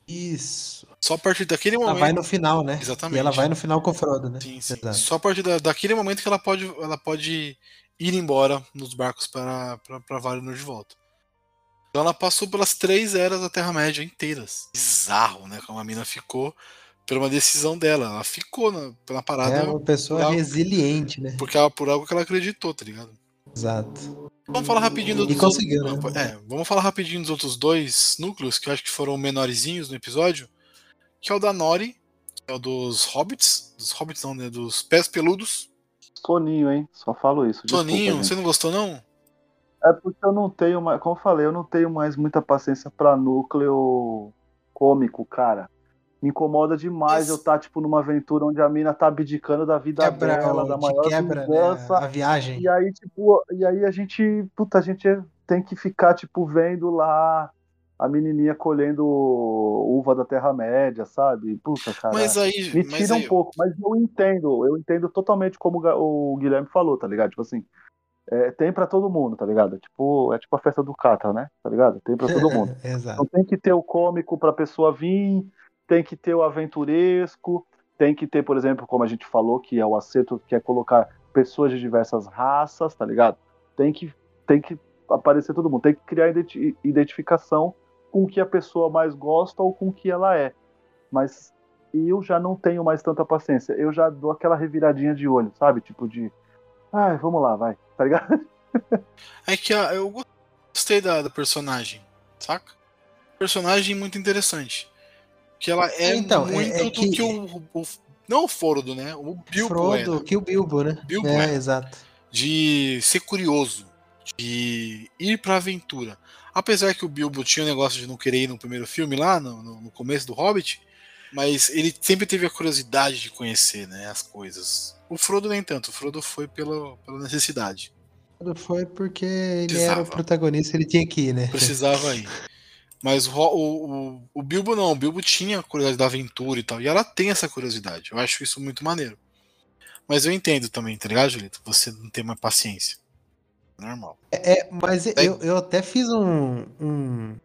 Speaker 3: Isso.
Speaker 1: Só a partir daquele
Speaker 3: Ela
Speaker 1: momento.
Speaker 3: vai no final, né?
Speaker 1: Exatamente.
Speaker 3: E ela vai no final com o Frodo, né?
Speaker 1: Sim, sim.
Speaker 3: Exato.
Speaker 1: Só a partir da- daquele momento que ela pode, ela pode ir embora nos barcos para, para, para Valinor de volta. Então ela passou pelas três eras da Terra-média inteiras. Bizarro, né? Como a mina ficou por uma decisão dela. Ela ficou na, na parada
Speaker 3: É uma pessoa resiliente, né?
Speaker 1: porque ela, por algo que ela acreditou, tá ligado?
Speaker 3: Exato.
Speaker 1: Vamos falar rapidinho dos
Speaker 3: E conseguiu, né?
Speaker 1: outros, é, vamos falar rapidinho dos outros dois núcleos que eu acho que foram menorzinhos no episódio, que é o da Nori, que é o dos hobbits, dos hobbits não, né, dos pés peludos.
Speaker 2: Soninho, hein? Só falo isso.
Speaker 1: Soninho, você não gostou não?
Speaker 2: É porque eu não tenho mais, como eu falei, eu não tenho mais muita paciência pra núcleo cômico, cara. Me incomoda demais eu estar, tipo, numa aventura onde a mina tá abdicando da vida
Speaker 3: Quebra,
Speaker 2: dela, da maior
Speaker 3: quebra né,
Speaker 2: vingança.
Speaker 3: a viagem.
Speaker 2: E aí, tipo, e aí a gente, puta, a gente tem que ficar, tipo, vendo lá a menininha colhendo uva da Terra-média, sabe? Puta, cara.
Speaker 1: Mas aí,
Speaker 2: Me tira
Speaker 1: aí,
Speaker 2: um pouco, mas eu entendo, eu entendo totalmente como o Guilherme falou, tá ligado? Tipo assim, é, tem pra todo mundo, tá ligado? É tipo, é tipo a festa do Catra, né? Tá ligado? Tem pra todo mundo.
Speaker 3: Exato.
Speaker 2: Então tem que ter o cômico pra pessoa vir, tem que ter o aventuresco, tem que ter, por exemplo, como a gente falou, que é o acerto que é colocar pessoas de diversas raças, tá ligado? Tem que, tem que aparecer todo mundo. Tem que criar identi- identificação com o que a pessoa mais gosta ou com o que ela é. Mas eu já não tenho mais tanta paciência. Eu já dou aquela reviradinha de olho, sabe? Tipo de. Ai, vamos lá, vai. Tá ligado?
Speaker 1: É que eu gostei da, da personagem, saca? Personagem muito interessante. Que ela é
Speaker 3: Então, é-
Speaker 1: muito
Speaker 3: é
Speaker 1: do
Speaker 3: que-
Speaker 1: que, o, o- Não o Frodo, né? O Bilbo
Speaker 3: Frodo,
Speaker 1: era.
Speaker 3: que o Bilbo, né?
Speaker 1: Bilbo
Speaker 3: é,
Speaker 1: era.
Speaker 3: exato.
Speaker 1: De ser curioso. De ir pra aventura. Apesar que o Bilbo tinha o negócio de não querer ir no primeiro filme lá, no, no- começo do Hobbit. Mas ele sempre teve a curiosidade de conhecer né, as coisas. O Frodo nem tanto. O Frodo foi pela, pela necessidade.
Speaker 3: Frodo Foi porque ele
Speaker 1: Precisava.
Speaker 3: era o protagonista, ele tinha que ir, né?
Speaker 1: precisava ir. Mas o, o, o, Bilbo não, o Bilbo tinha a curiosidade da aventura e tal. E ela tem essa curiosidade. Eu acho isso muito maneiro. Mas eu entendo também, tá ligado, Julito? Você não tem mais paciência. Normal.
Speaker 3: É, mas eu, eu até fiz um, um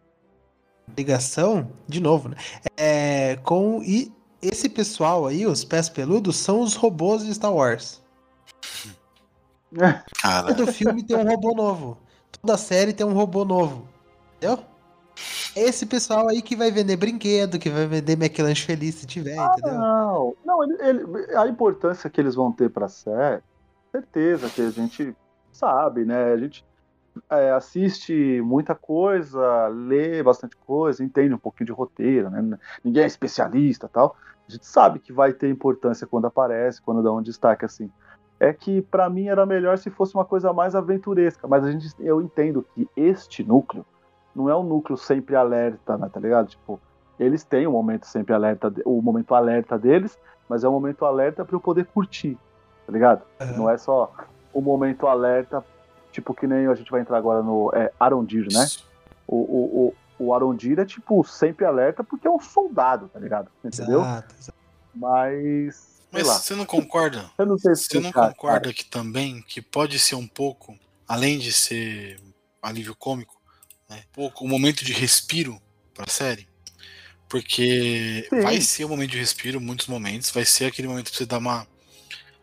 Speaker 3: ligação, de novo, né? É, com e esse pessoal aí, os pés peludos, são os robôs de Star Wars.
Speaker 1: Cara,
Speaker 3: Todo filme tem um robô novo. Toda série tem um robô novo. Entendeu? Esse pessoal aí que vai vender brinquedo, que vai vender McLanche feliz se tiver, entendeu?
Speaker 2: Não, não ele- ele- a importância que eles vão ter pra série, certeza que a gente sabe, né? A gente é, assiste muita coisa, lê bastante coisa, entende um pouquinho de roteiro, né? Ninguém é especialista tal. A gente sabe que vai ter importância quando aparece, quando dá um destaque assim. É que pra mim era melhor se fosse uma coisa mais aventuresca, mas a gente, eu entendo que este núcleo não é um núcleo sempre alerta, né, tá ligado? Tipo, eles têm o momento sempre alerta, o momento alerta deles, mas é um momento alerta para eu poder curtir, tá ligado?
Speaker 3: Aham.
Speaker 2: Não é só o momento alerta, tipo que nem a gente vai entrar agora no é, Arondir, né? O, o, o, o Arondir é tipo sempre alerta porque é um soldado, tá ligado? Entendeu?
Speaker 3: Exato, exato.
Speaker 2: Mas,
Speaker 1: mas
Speaker 2: lá,
Speaker 1: você não concorda?
Speaker 2: eu não sei
Speaker 1: Você não concorda
Speaker 2: cara.
Speaker 1: que também que pode ser um pouco, além de ser alívio cômico, né? Um pouco um momento de respiro pra série? Porque
Speaker 2: Sim.
Speaker 1: vai ser um momento de respiro, muitos momentos, vai ser aquele momento pra você dar uma.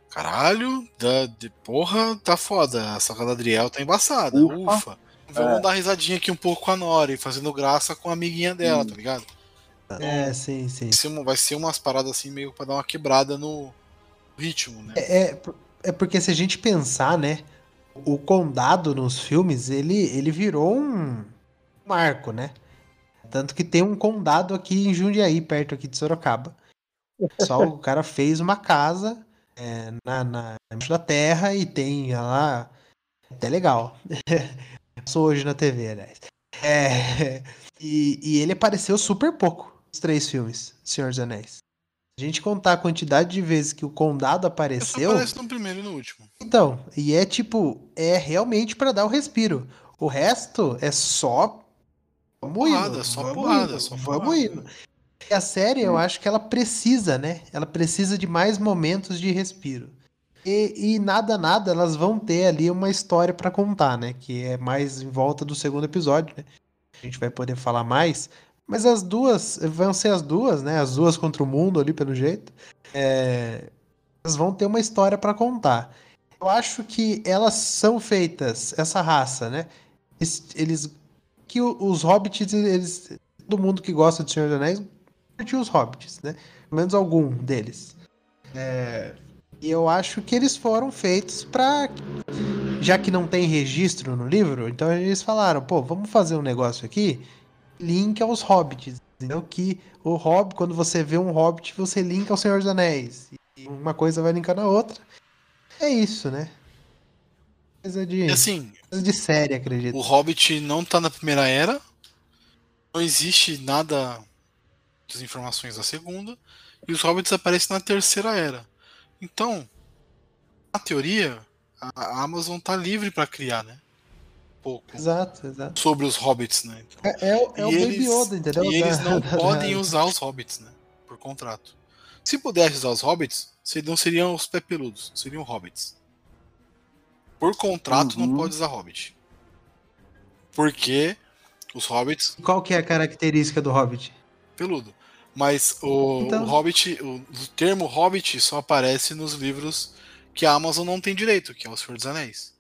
Speaker 1: Caralho, da, de, porra, tá foda. Essa Galadriel tá embaçada.
Speaker 2: Ufa.
Speaker 1: Ufa. Vamos
Speaker 2: É.
Speaker 1: dar risadinha aqui um pouco com a Nori, fazendo graça com a amiguinha dela,
Speaker 2: Hum.
Speaker 1: tá ligado?
Speaker 3: É, sim, sim.
Speaker 1: Vai ser, uma- vai ser umas paradas assim meio pra dar uma quebrada no ritmo, né?
Speaker 3: É, é é porque se a gente pensar, né? O condado nos filmes, ele, ele virou um marco, né? Tanto que tem um condado aqui em Jundiaí, perto aqui de Sorocaba. Só o cara fez uma casa é, na, na, da terra e tem lá. Até legal. Passou hoje na TV, aliás. É, e, e ele apareceu super pouco nos três filmes, Senhor dos Anéis. A gente contar a quantidade de vezes que o condado
Speaker 1: Só
Speaker 3: apareceu.
Speaker 1: aparece no primeiro e no último.
Speaker 3: Então, e é tipo, é realmente pra dar o respiro. O resto é só. Vamos
Speaker 1: Porrada,
Speaker 3: indo,
Speaker 1: só
Speaker 3: vamos
Speaker 1: porrada,
Speaker 3: indo,
Speaker 1: só
Speaker 3: vamos
Speaker 1: porrada.
Speaker 3: indo. E a série, eu acho que ela precisa, né? Ela precisa de mais momentos de respiro. E, e nada, nada, elas vão ter ali uma história pra contar, né? Que é mais em volta do segundo episódio, né? A gente vai poder falar mais. Mas as duas, vão ser as duas, né? As duas contra o mundo ali, pelo jeito. É, elas vão ter uma história pra contar. Eu acho que elas são feitas, essa raça, né? Es- Eles. Que os hobbits, eles. Todo mundo que gosta de Senhor dos Anéis curte os hobbits, né? Pelo menos algum deles. É, E eu acho que eles foram feitos pra. Já que não tem registro no livro, então eles falaram, pô, vamos fazer um negócio aqui. Link aos hobbits. Entendeu? Que o hobbit, quando você vê um hobbit, você linka ao Senhor dos Anéis. E uma coisa vai linkar na outra. É isso, né? Coisa de,
Speaker 1: assim,
Speaker 3: coisa de série, acredito.
Speaker 1: o Hobbit não tá na primeira era. Não existe nada das informações da segunda. E os Hobbits aparecem na terceira era. Então, na teoria, a Amazon tá livre pra criar, né? Pouco.
Speaker 3: Exato, exato.
Speaker 1: Sobre os Hobbits, né?
Speaker 3: É, é o- é o
Speaker 1: E
Speaker 3: Baby Yoda, entendeu?
Speaker 1: E eles não podem usar os hobbits, né? Por contrato. Se pudesse usar os hobbits, não seriam os pé peludos, seriam hobbits. Por contrato não
Speaker 2: Uhum.
Speaker 1: pode usar hobbit. Porque os hobbits,
Speaker 3: Qual que é a característica do Hobbit?
Speaker 1: peludo. Mas o,
Speaker 3: Então-
Speaker 1: o hobbit, o, o termo hobbit só aparece nos livros que a Amazon não tem direito, que é o Senhor dos Anéis.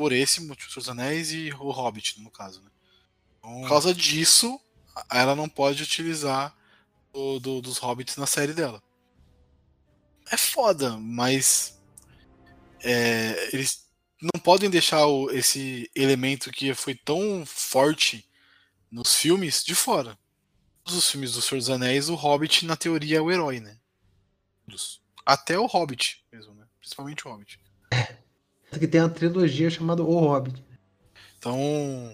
Speaker 1: Por esse motivo, Senhor dos Anéis e o Hobbit, no caso. Né? Por causa disso, ela não pode utilizar o, do, dos Hobbits na série dela. É foda, mas é, eles não podem deixar o, esse elemento que foi tão forte nos filmes de fora. Nos filmes do Senhor dos Anéis, o Hobbit, na teoria, é o herói, né? Até o Hobbit mesmo, né? Principalmente o Hobbit.
Speaker 3: Que tem uma trilogia chamada O Hobbit.
Speaker 1: Então,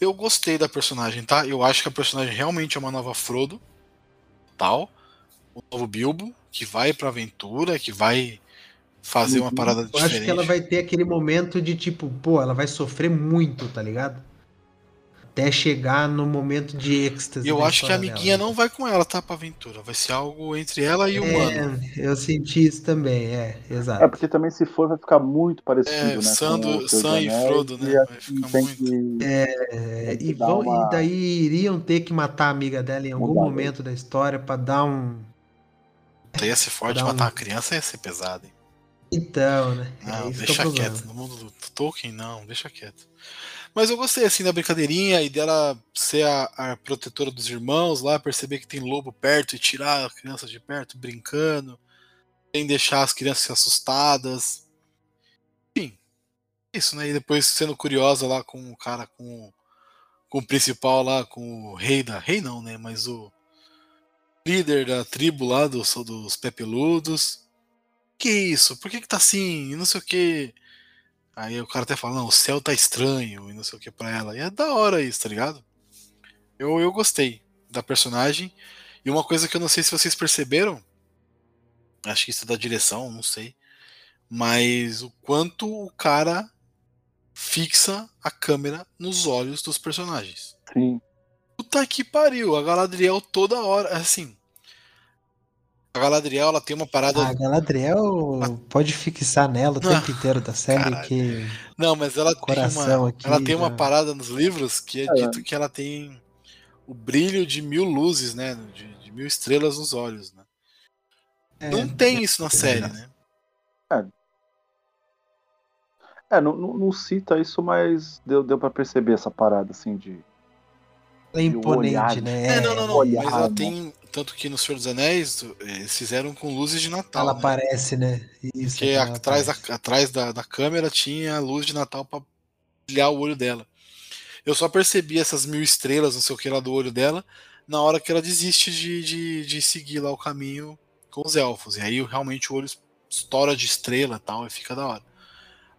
Speaker 1: eu gostei da personagem, tá? Eu acho que a personagem realmente é uma nova Frodo, tal. O novo Bilbo, que vai pra aventura, que vai fazer uma
Speaker 3: Uhum.
Speaker 1: parada
Speaker 3: Eu
Speaker 1: diferente.
Speaker 3: acho que ela vai ter aquele momento de tipo, pô, ela vai sofrer muito, tá ligado? Até chegar no momento de êxtase.
Speaker 1: E eu acho que a amiguinha
Speaker 3: dela.
Speaker 1: não vai com ela, tá? Pra aventura. Vai ser algo entre ela e o humano.
Speaker 3: É, eu senti isso também, é,
Speaker 2: É,
Speaker 3: exato.
Speaker 2: porque também se for vai ficar muito parecido,
Speaker 1: É,
Speaker 2: né?
Speaker 1: Sam,
Speaker 2: com
Speaker 1: do-
Speaker 2: o Senhor
Speaker 1: Sam e Frodo, né?
Speaker 2: e a-
Speaker 1: Vai ficar muito.
Speaker 2: que-
Speaker 3: É, e, vão,
Speaker 2: uma-
Speaker 3: e daí iriam ter que matar a amiga dela em algum
Speaker 2: Mudar, né?
Speaker 3: momento da história pra dar um.
Speaker 1: Ia ser forte,
Speaker 3: um-
Speaker 1: matar uma criança ia ser pesado, hein?
Speaker 3: Então, né? É
Speaker 1: Não,
Speaker 3: é
Speaker 1: deixa quieto. No mundo do Tolkien, não, deixa quieto. Mas eu gostei assim da brincadeirinha e dela ser a, a protetora dos irmãos lá, perceber que tem lobo perto e tirar a criança de perto, brincando, sem deixar as crianças assustadas. Enfim, isso, né? E depois sendo curiosa lá com o cara, com, com o principal lá, com o rei da. Rei não, né? Mas o líder da tribo lá dos, dos Pepeludos. Que isso? Por que, que tá assim? Não sei o que. Aí o cara até fala, não, o céu tá estranho e não sei o que pra ela. E é da hora isso, tá ligado? Eu, eu gostei da personagem. E uma coisa que eu não sei se vocês perceberam, acho que isso é da direção, não sei. Mas o quanto o cara fixa a câmera nos olhos dos personagens.
Speaker 2: Sim.
Speaker 1: Puta que pariu, a Galadriel toda hora, assim. A Galadriel, ela tem uma parada.
Speaker 3: A Galadriel pode fixar nela o tempo inteiro da série
Speaker 1: caralho.
Speaker 3: que.
Speaker 1: Não, mas ela tem
Speaker 3: Coração
Speaker 1: uma,
Speaker 3: aqui
Speaker 1: ela tem uma
Speaker 3: já.
Speaker 1: parada nos livros que é
Speaker 2: É.
Speaker 1: dito que ela tem o brilho de mil luzes, né? De, de mil estrelas nos olhos, né?
Speaker 3: É,
Speaker 1: Não tem isso na série, né?
Speaker 2: É, não, não, não cita isso, mas deu, deu pra perceber essa parada, assim, de.
Speaker 3: é imponente,
Speaker 2: olhar,
Speaker 3: né?
Speaker 1: É, não, não, não.
Speaker 2: olhar,
Speaker 1: mas ela
Speaker 2: né?
Speaker 1: tem. Tanto que no Senhor dos Anéis, eles fizeram com luzes de Natal.
Speaker 3: Ela
Speaker 1: né?
Speaker 3: aparece, né? Isso.
Speaker 1: Porque atrás, da,
Speaker 3: aparece.
Speaker 1: atrás da, da câmera tinha a luz de Natal pra brilhar o olho dela. Eu só percebi essas mil estrelas, não sei o que lá do olho dela, na hora que ela desiste de, de, de seguir lá o caminho com os elfos. E aí realmente o olho estoura de estrela e tal, e fica da hora.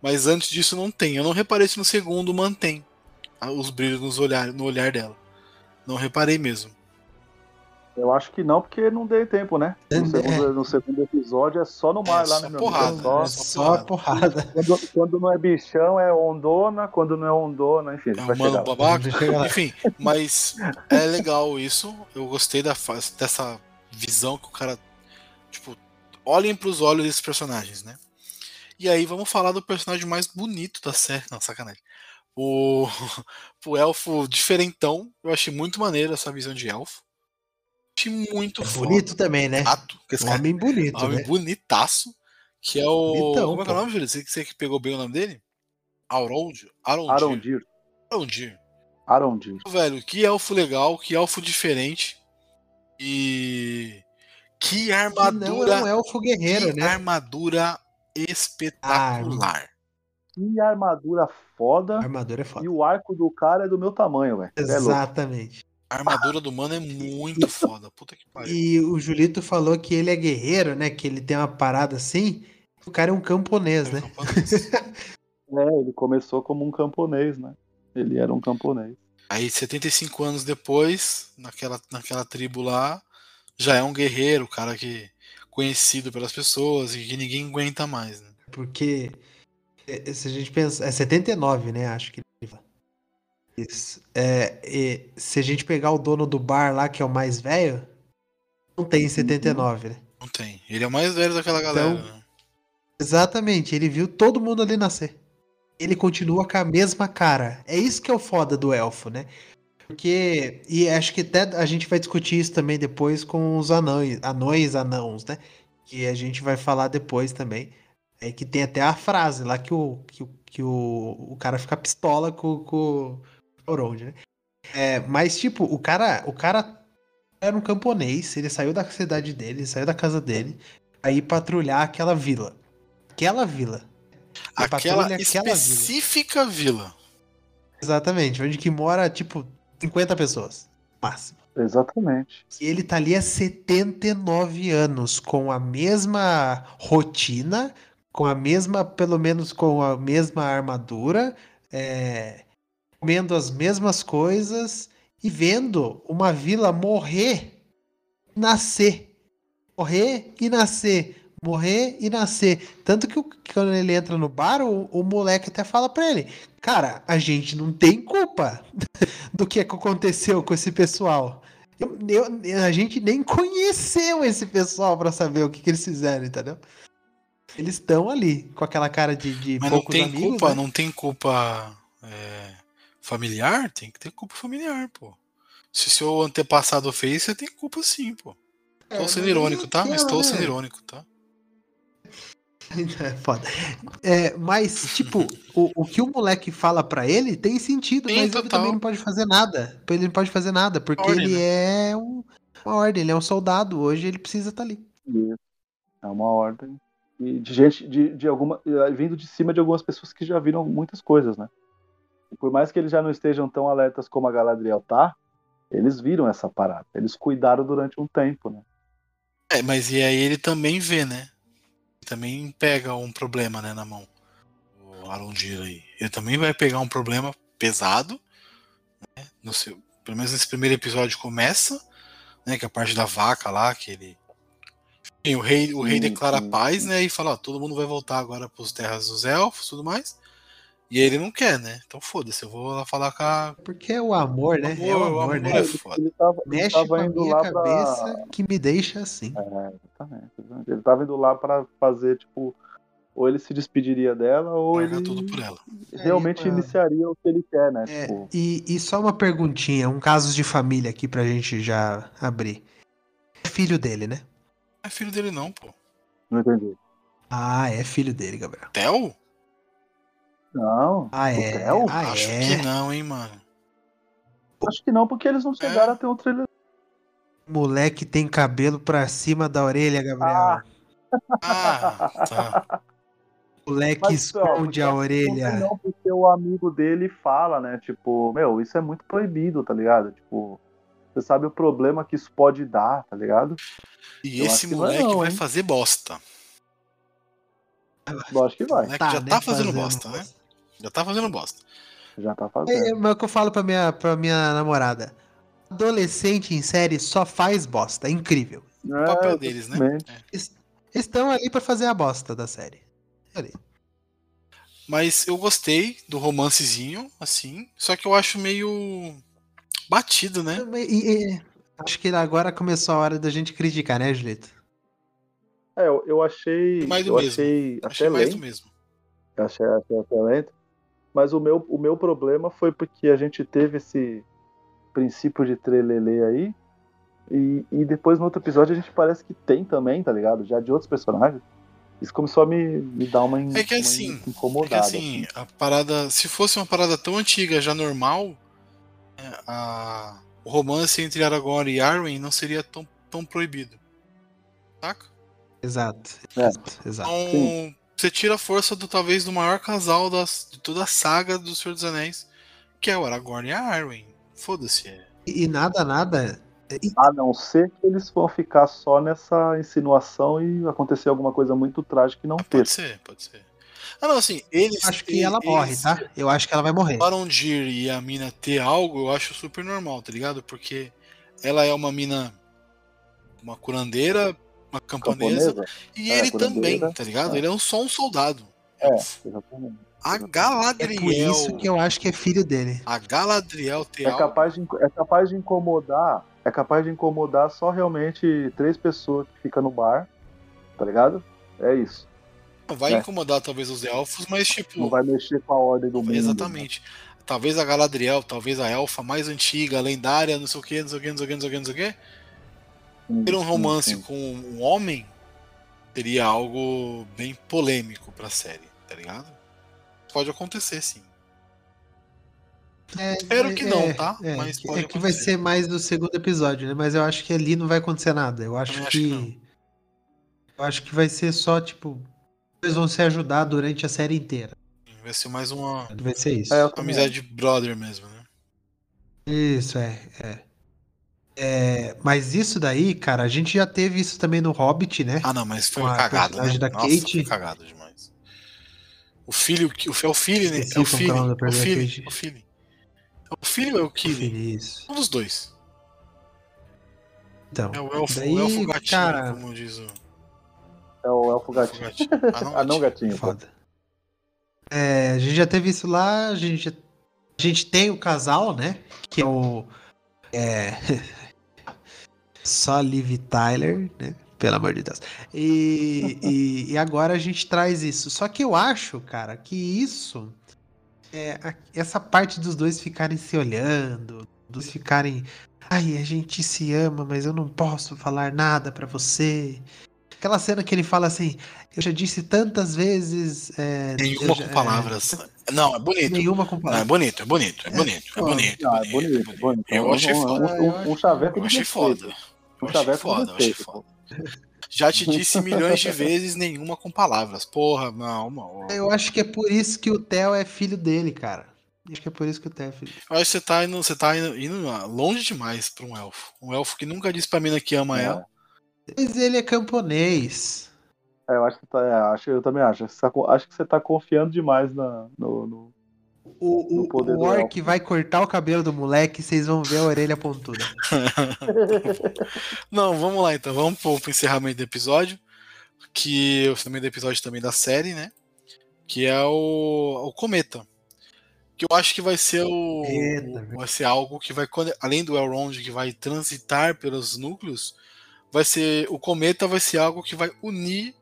Speaker 1: Mas antes disso não tem. Eu não reparei se no segundo mantém os brilhos nos olhar, no olhar dela. Não reparei mesmo.
Speaker 2: Eu acho que não, porque não deu tempo, né?
Speaker 3: É.
Speaker 2: No segundo, no segundo episódio é só no mar
Speaker 1: É,
Speaker 2: lá,
Speaker 1: só
Speaker 2: né,
Speaker 1: porrada,
Speaker 2: amigo? É só-
Speaker 3: É só porrada.
Speaker 2: Quando, quando não é bichão, é ondona. Quando não é ondona, enfim,
Speaker 1: É um mano babaca. Enfim, mas é legal isso. Eu gostei da, dessa visão que o cara. Tipo, olhem pros olhos desses personagens, né? E aí vamos falar do personagem mais bonito da série. Não, sacanagem. O, o elfo diferentão. Eu achei muito maneiro essa visão de elfo. Muito
Speaker 3: É
Speaker 1: foda.
Speaker 3: bonito também, né?
Speaker 1: Esse
Speaker 3: Um
Speaker 1: cara-
Speaker 3: homem bonito,
Speaker 1: homem
Speaker 3: né?
Speaker 1: bonitaço. Que é o.
Speaker 3: Bonitão,
Speaker 1: como é que é o nome, Júlio? Você, você que pegou bem o nome dele? Arondir. Arondir.
Speaker 2: Arondir.
Speaker 1: Arondir.
Speaker 2: Arondir.
Speaker 1: Velho, que elfo legal, que elfo diferente. E. Que
Speaker 3: Que não
Speaker 1: armadura.
Speaker 3: é um elfo guerreiro,
Speaker 1: que
Speaker 3: né?
Speaker 1: armadura espetacular.
Speaker 2: Que armadura foda.
Speaker 3: A armadura é foda.
Speaker 2: E o arco do cara é do meu tamanho, velho. É.
Speaker 3: Exatamente.
Speaker 1: A armadura do mano é muito foda. Puta que pariu.
Speaker 3: E o Julito falou que ele é guerreiro, né? Que ele tem uma parada assim. O cara é um camponês, né?
Speaker 2: É, ele começou como um camponês, né? Ele era um camponês.
Speaker 1: Aí, 75 anos depois, naquela, naquela tribo lá, já é um guerreiro, cara que conhecido pelas pessoas e que ninguém aguenta mais, né?
Speaker 3: Porque é, se a gente pensa. É 79, né? Acho que. Isso. É, e se a gente pegar o dono do bar lá, que é o mais velho, não tem 79, né?
Speaker 1: Não tem. Ele é o mais velho daquela galera.
Speaker 3: Então-? Exatamente, ele viu todo mundo ali nascer. Ele continua com a mesma cara. É isso que é o foda do elfo, né? Porque. E acho que até a gente vai discutir isso também depois com os anões, anões, anãos, né? Que a gente vai falar depois também. É que tem até a frase lá que o, que o, que Que o, o cara fica pistola com, com Elrond, né? É, mas, tipo, o cara, o cara era um camponês, ele saiu da cidade dele, saiu da casa dele, aí patrulhar aquela vila. Aquela vila.
Speaker 1: Aquela específica vila.
Speaker 3: Exatamente, onde que mora, tipo, 50 pessoas. Máximo.
Speaker 2: Exatamente.
Speaker 3: E ele tá ali há 79 anos, com a mesma rotina, com a mesma, pelo menos com a mesma armadura, é, comendo as mesmas coisas e vendo uma vila morrer, nascer. Morrer e nascer. Morrer e nascer. Tanto que quando ele entra no bar, o, o moleque até fala pra ele: Cara, a gente não tem culpa do que aconteceu com esse pessoal. Eu- eu- a gente nem conheceu esse pessoal pra saber o que, que eles fizeram, entendeu? Eles estão ali com aquela cara de, de
Speaker 1: Mas não
Speaker 3: poucos
Speaker 1: tem
Speaker 3: amigos,
Speaker 1: culpa,
Speaker 3: né?
Speaker 1: não tem culpa é, familiar? Tem que ter culpa familiar, pô. Se seu antepassado fez, você tem culpa sim, pô.
Speaker 3: É,
Speaker 1: Tô
Speaker 3: mas
Speaker 1: sendo
Speaker 3: aí
Speaker 1: irônico, tá? Mas tô
Speaker 3: aquela,
Speaker 1: sendo
Speaker 3: né?
Speaker 1: irônico, tá?
Speaker 3: É foda. É, mas, tipo, o, o que o moleque fala pra ele tem sentido,
Speaker 1: Sim,
Speaker 3: mas ele
Speaker 1: total.
Speaker 3: também não pode fazer nada. Ele não pode fazer nada, porque
Speaker 1: Ordem,
Speaker 3: ele
Speaker 1: né?
Speaker 3: é um, uma ordem, ele é um soldado. Hoje ele precisa estar ali.
Speaker 2: Isso. É uma ordem. E de gente, de, de alguma. eh, vindo de cima de algumas pessoas que já viram muitas coisas, né? Por mais que eles já não estejam tão alertas como a Galadriel tá, eles viram essa parada. Eles cuidaram durante um tempo, né?
Speaker 1: É, mas e aí ele também vê, né? Também pega um problema, né, na mão. O Arundir aí. Ele também vai pegar um problema pesado, né? No seu, pelo menos nesse primeiro episódio começa, né? Que é a parte da vaca lá, que ele. Enfim, o rei, o rei
Speaker 2: Sim,
Speaker 1: declara
Speaker 2: sim,
Speaker 1: paz,
Speaker 2: sim.
Speaker 1: né? E fala, ó, todo mundo vai voltar agora pros terras dos elfos e tudo mais. E ele não quer, né? Então foda-se, eu vou lá falar com a.
Speaker 3: Porque é o amor, né? é o
Speaker 1: Amor, o
Speaker 3: amor,
Speaker 1: amor
Speaker 3: né?
Speaker 1: é
Speaker 2: ele,
Speaker 1: foda.
Speaker 2: ele tava, ele
Speaker 3: Mexe
Speaker 2: tava
Speaker 3: com a
Speaker 2: indo
Speaker 3: minha
Speaker 2: lá
Speaker 3: cabeça
Speaker 2: pra.
Speaker 3: que me deixa assim.
Speaker 2: É, exatamente, exatamente. Ele tava indo lá pra fazer, tipo, ou ele se despediria dela, ou
Speaker 1: Largar
Speaker 2: ele
Speaker 1: tudo por ela.
Speaker 2: realmente
Speaker 3: pra-
Speaker 2: iniciaria o que ele quer, né?
Speaker 3: É,
Speaker 2: Tipo,
Speaker 3: e, e só uma perguntinha, um caso de família aqui pra gente já abrir. É filho dele, né?
Speaker 1: Não é filho dele, não, pô.
Speaker 2: não entendi.
Speaker 3: Ah, é filho dele, Gabriel.
Speaker 1: Theo?
Speaker 2: Não,
Speaker 3: Ah,
Speaker 2: o
Speaker 3: é.
Speaker 2: Theo?
Speaker 3: Ah,
Speaker 1: Acho
Speaker 3: é.
Speaker 1: que não, hein, mano.
Speaker 2: Acho que não, porque eles não chegaram
Speaker 1: É.
Speaker 2: a ter um trailer.
Speaker 3: Moleque tem cabelo pra cima da orelha, Gabriel.
Speaker 2: Ah.
Speaker 1: Ah, tá.
Speaker 3: Moleque
Speaker 2: Mas, ó,
Speaker 3: esconde
Speaker 2: porque
Speaker 3: a orelha.
Speaker 2: não, porque o amigo dele fala, né? Tipo, meu, isso é muito proibido, tá ligado? Tipo, você sabe o problema que isso pode dar, tá ligado?
Speaker 1: E
Speaker 2: Eu
Speaker 1: esse
Speaker 2: acho que vai
Speaker 1: moleque
Speaker 2: não,
Speaker 1: vai
Speaker 2: hein?
Speaker 1: fazer bosta.
Speaker 2: Lógico que
Speaker 1: O
Speaker 2: vai.
Speaker 1: moleque já tá fazendo,
Speaker 3: fazendo
Speaker 1: bosta, né? Já tá fazendo bosta.
Speaker 2: Já tá
Speaker 3: É,
Speaker 2: fazendo.
Speaker 3: mas o que eu falo pra minha, pra minha namorada. Adolescente em série só faz bosta. É incrível.
Speaker 1: O
Speaker 2: É,
Speaker 1: papel deles, né? É.
Speaker 3: Estão ali pra fazer a bosta da série. Ali.
Speaker 1: Mas eu gostei do romancezinho, assim. Só que eu acho meio batido, né?
Speaker 3: E- e- acho que agora começou a hora da gente criticar, né, Julito?
Speaker 2: É, eu, eu achei.
Speaker 1: Mais do
Speaker 2: eu
Speaker 1: mesmo.
Speaker 2: achei
Speaker 1: Achei mais do mesmo.
Speaker 2: Achei, achei até lento. Mas o meu, o meu problema foi porque a gente teve esse princípio de trelelê aí. E, e depois no outro episódio a gente parece que tem também, tá ligado? Já de outros personagens. Isso começou a me, me dar uma,
Speaker 1: É que
Speaker 2: uma
Speaker 1: assim, É que
Speaker 2: incomodada.
Speaker 1: assim, a parada. Se fosse uma parada tão antiga, já normal, né, a- o romance entre Aragorn e Arwen não seria tão, tão proibido. Saca?
Speaker 3: Exato.
Speaker 2: É.
Speaker 3: Exato. exato.
Speaker 1: Então,
Speaker 2: Sim.
Speaker 1: Você tira a força do talvez do maior casal das, de toda a saga do Senhor dos Anéis, que é o Aragorn e a Arwen. Foda-se. É.
Speaker 3: E, nada, nada. e-
Speaker 2: A não ser que eles vão ficar só nessa insinuação e acontecer alguma coisa muito trágica e não
Speaker 1: Ah,
Speaker 2: ter.
Speaker 1: pode ser, pode ser. Ah, não, assim, eles.
Speaker 3: acho que
Speaker 1: eles-
Speaker 3: ela morre,
Speaker 1: eles-
Speaker 3: tá? Eu acho que ela vai morrer.
Speaker 1: O Arondir e a mina ter algo, eu acho super normal, tá ligado? Porque ela é uma mina. Uma curandeira, uma camponesa,
Speaker 2: Camponesa?
Speaker 1: e
Speaker 2: É,
Speaker 1: ele também, tá ligado?
Speaker 2: é.
Speaker 1: Ele é só um soldado.
Speaker 2: É, exatamente.
Speaker 1: A
Speaker 3: É por
Speaker 1: Galadriel.
Speaker 3: isso que eu acho que é filho dele.
Speaker 1: A Galadriel
Speaker 2: É capaz, de, é capaz de incomodar. É capaz de incomodar só realmente três pessoas que ficam no bar. Tá ligado? É isso.
Speaker 1: Não vai
Speaker 2: É.
Speaker 1: incomodar talvez os elfos, mas tipo.
Speaker 2: Não vai mexer com a ordem do mundo. né?
Speaker 1: Exatamente. Talvez a Galadriel, talvez a elfa mais antiga, lendária, não sei o que, não sei o que, não sei o que, não sei o que, não sei o que. Ter um romance
Speaker 2: sim.
Speaker 1: com um homem seria algo bem polêmico pra série, tá ligado? pode acontecer, sim.
Speaker 3: É,
Speaker 1: Espero que não,
Speaker 3: é,
Speaker 1: tá?
Speaker 3: É,
Speaker 1: Mas
Speaker 3: que-
Speaker 1: pode
Speaker 3: é que vai
Speaker 1: acontecer.
Speaker 3: ser mais do segundo episódio, né? Mas eu acho que ali não vai acontecer nada. Eu acho
Speaker 1: acho
Speaker 3: que.
Speaker 1: que não.
Speaker 3: eu acho que vai ser só, tipo. Eles vão se ajudar durante a série inteira.
Speaker 1: Vai ser mais uma
Speaker 3: Vai ser isso.
Speaker 2: É, eu também
Speaker 1: amizade de brother mesmo, né?
Speaker 3: Isso, é, é. É, Mas isso daí, cara, a gente já teve isso também no Hobbit, né?
Speaker 1: Ah, não, mas foi
Speaker 3: Com a
Speaker 1: cagado, né?
Speaker 3: personagem da
Speaker 1: Nossa,
Speaker 3: Kate.
Speaker 1: foi cagado demais. O filho, que- o, é o filho, né? É o
Speaker 3: que é o
Speaker 1: filho, é o
Speaker 3: da
Speaker 1: filho, é o filho. É o filho ou é o Killing?
Speaker 3: Isso.
Speaker 1: Um dos dois.
Speaker 3: Então,
Speaker 1: É o elfo,
Speaker 3: Daí,
Speaker 1: o elfo gatinho,
Speaker 3: cara-
Speaker 1: como diz o
Speaker 2: É o Elfo Gatinho.
Speaker 1: gatinho. Ah, não,
Speaker 2: Ah, não
Speaker 1: gatinho.
Speaker 3: foda. É, a gente já teve isso lá, a gente, a gente tem o casal, né? Que é o. É. Só Liv Tyler, né? Pelo amor de Deus. E, e, e agora a gente traz isso. Só que eu acho, cara, que isso. É, a- essa parte dos dois ficarem se olhando, dos ficarem. Ai, a gente se ama, mas eu não posso falar nada pra você. Aquela cena que ele fala assim: Eu já disse tantas vezes. é,
Speaker 1: Nenhuma
Speaker 3: já-
Speaker 1: com
Speaker 3: é,
Speaker 1: palavras. Não, é bonito.
Speaker 3: nenhuma com
Speaker 1: Não, é
Speaker 3: palavras.
Speaker 1: bonito, é bonito, é bonito, é
Speaker 3: Não,
Speaker 1: bonito.
Speaker 2: É bonito, bonito.
Speaker 1: Eu achei foda.
Speaker 2: Um, um, um chaveco
Speaker 1: Eu achei foda. Eu achei foda, eu achei
Speaker 2: respeito.
Speaker 1: foda. Já te disse milhões de vezes nenhuma com palavras. Porra, não, não.
Speaker 3: Eu acho que é por isso que o Theo é filho dele, cara. Acho que é por isso que o Theo é filho dele.
Speaker 1: Eu acho que você tá indo, você tá indo, indo longe demais pra um elfo. Um elfo que nunca disse pra mina que ama
Speaker 2: É.
Speaker 1: ela.
Speaker 3: Mas ele é camponês.
Speaker 2: É, eu acho que tá, é, acho, eu também acho. Tá acho que você tá confiando demais na, no, no-
Speaker 3: O, o, o orc vai cortar o cabelo do moleque e vocês vão ver a orelha pontuda.
Speaker 1: Não, vamos lá então. Vamos pro, pro encerramento do episódio. Que o encerramento do episódio também da série, né? Que é o, o Cometa. Que eu acho que vai ser o.
Speaker 3: Eita,
Speaker 1: vai ser algo que vai. quando- Além do Elrond que vai transitar pelos núcleos, vai ser. O Cometa vai ser algo que vai unir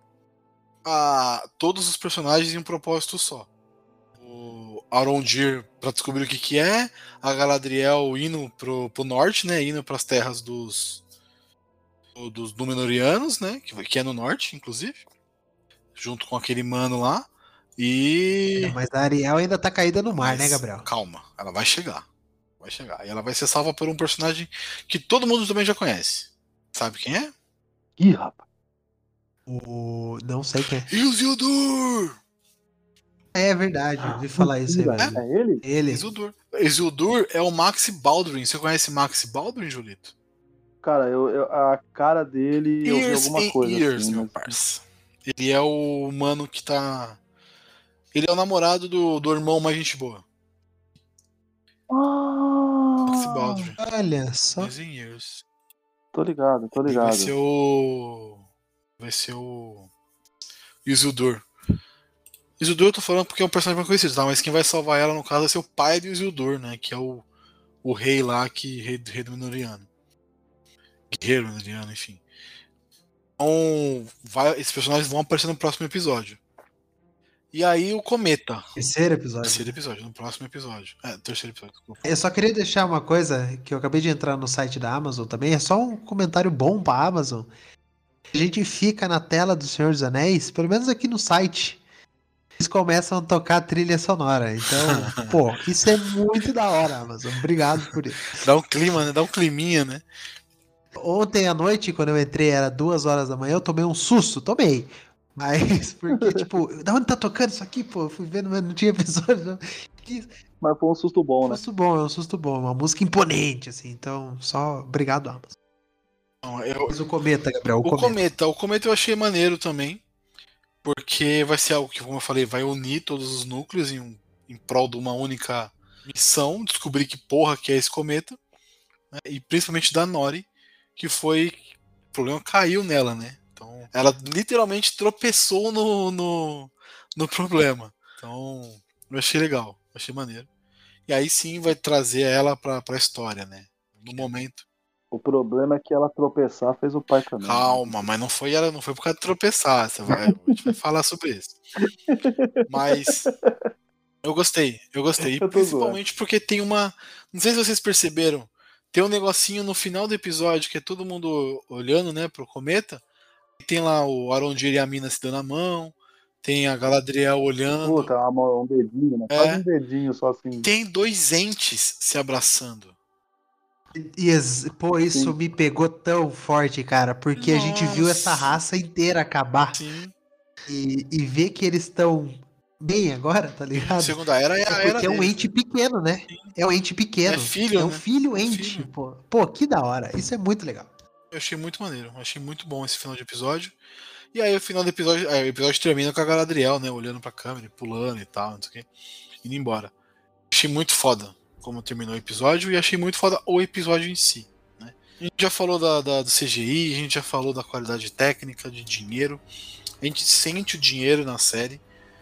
Speaker 1: a todos os personagens em um propósito só. Arondir para descobrir o que, que é, a Galadriel indo pro, pro norte, né? Indo para as terras dos do- dos Númenóreanos, né? Que, que é no norte, inclusive, junto com aquele mano lá. E
Speaker 3: Mas a Ariel ainda tá caída no mar, né,
Speaker 1: Mas
Speaker 3: Gabriel?
Speaker 1: Calma, ela vai chegar. Vai chegar. E ela vai ser salva por um personagem que todo mundo também já conhece. Sabe quem é?
Speaker 2: Ih, rapaz.
Speaker 3: O... Não sei quem é.
Speaker 1: Isildur!
Speaker 3: É verdade, eu ouvi falar isso aí. Mesmo.
Speaker 2: É ele?
Speaker 3: Ele.
Speaker 1: Isildur. Isildur é o Maxi Baldwin. Você conhece Maxi Baldwin, Julito?
Speaker 2: Cara, eu, eu- a cara dele eu vi
Speaker 1: Years
Speaker 2: alguma
Speaker 1: and
Speaker 2: coisa.
Speaker 1: Years,
Speaker 2: assim,
Speaker 1: meu
Speaker 2: mas-
Speaker 1: parça. Ele é o mano que tá. Ele é o namorado do, do irmão mais gente boa. Maxi
Speaker 2: Ah,
Speaker 1: Baldwin.
Speaker 3: Olha só.
Speaker 1: Years.
Speaker 2: tô ligado, tô ligado.
Speaker 1: vai ser o. Vai ser o. Isildur. Isildur eu tô falando porque é um personagem mais conhecido, tá? Mas quem vai salvar ela, no caso, vai ser o pai do Isildur, né? Que é o, o rei lá, que rei, rei do Minoriano. Guerreiro Minoriano, enfim. Então, vai, esses personagens vão aparecer no próximo episódio. E aí o Cometa.
Speaker 3: Terceiro episódio.
Speaker 1: Terceiro episódio, no próximo episódio. É, terceiro episódio, desculpa.
Speaker 3: Eu só queria deixar uma coisa que eu acabei de entrar no site da Amazon também. É só um comentário bom pra Amazon. A gente fica na tela do Senhor dos Anéis, pelo menos aqui no site. Eles começam a tocar a trilha sonora. Então, pô, isso é muito da hora, Amazon. Obrigado por isso.
Speaker 1: Dá um clima, né? Dá um climinha, né?
Speaker 3: Ontem à noite, quando eu entrei, era duas horas da manhã, eu tomei um susto, tomei. Mas, porque, tipo, da onde tá tocando isso aqui, pô? Eu fui vendo, mas não tinha episódio. Não.
Speaker 2: Mas foi um susto bom, né?
Speaker 3: susto bom, é um susto bom, uma música imponente, assim. Então, só obrigado, Amazon.
Speaker 1: Então, eu,
Speaker 3: Mas o cometa, Gabriel, o,
Speaker 1: O
Speaker 3: cometa.
Speaker 1: cometa. o cometa eu achei maneiro também, porque vai ser algo que, como eu falei, vai unir todos os núcleos em, em prol de uma única missão, descobrir que porra que é esse cometa, né, e principalmente da Nori, que foi o problema caiu nela, né? Então, ela literalmente tropeçou no, no, no problema. Então, eu achei legal, achei maneiro. E aí sim vai trazer ela pra, pra história, né? No momento.
Speaker 2: O problema é que ela tropeçar fez o pai também.
Speaker 1: Calma, mas não foi ela, não foi por causa de tropeçar. Você vai, a gente vai falar sobre isso. Mas eu gostei, eu gostei.
Speaker 2: Eu
Speaker 1: principalmente porque tem uma. Não sei se vocês perceberam, tem um negocinho no final do episódio que é todo mundo olhando, né, pro cometa. E tem lá o Arondir e a mina se dando a mão. Tem a Galadriel olhando.
Speaker 2: Puta, uma- um dedinho, né?
Speaker 1: É.
Speaker 2: Quase um dedinho só assim.
Speaker 1: Tem dois entes se abraçando.
Speaker 3: E, pô, isso
Speaker 2: Sim.
Speaker 3: me pegou tão forte, cara, porque a gente viu essa
Speaker 1: Nossa.
Speaker 3: raça inteira acabar
Speaker 1: Sim.
Speaker 3: e, e ver que eles estão bem agora, tá ligado?
Speaker 1: Segunda era é a
Speaker 3: É
Speaker 1: era
Speaker 3: porque é um
Speaker 1: deles,
Speaker 3: ente pequeno, né? É um ente pequeno.
Speaker 1: É filho,
Speaker 3: É um
Speaker 1: né?
Speaker 3: filho
Speaker 1: É
Speaker 3: ente,
Speaker 1: filho.
Speaker 3: pô. Pô, que da hora. Isso é muito legal.
Speaker 1: Eu achei muito maneiro. Achei muito bom esse final de episódio. E aí o final do episódio. aí, o episódio termina com a Galadriel, né? Olhando pra câmera, e pulando e tal, não sei o quê. Indo embora. Achei muito foda como terminou o episódio e achei muito foda o episódio em si. Né? A gente já falou da, da- do CGI, a gente já falou da qualidade técnica, de dinheiro. A gente sente o dinheiro na série.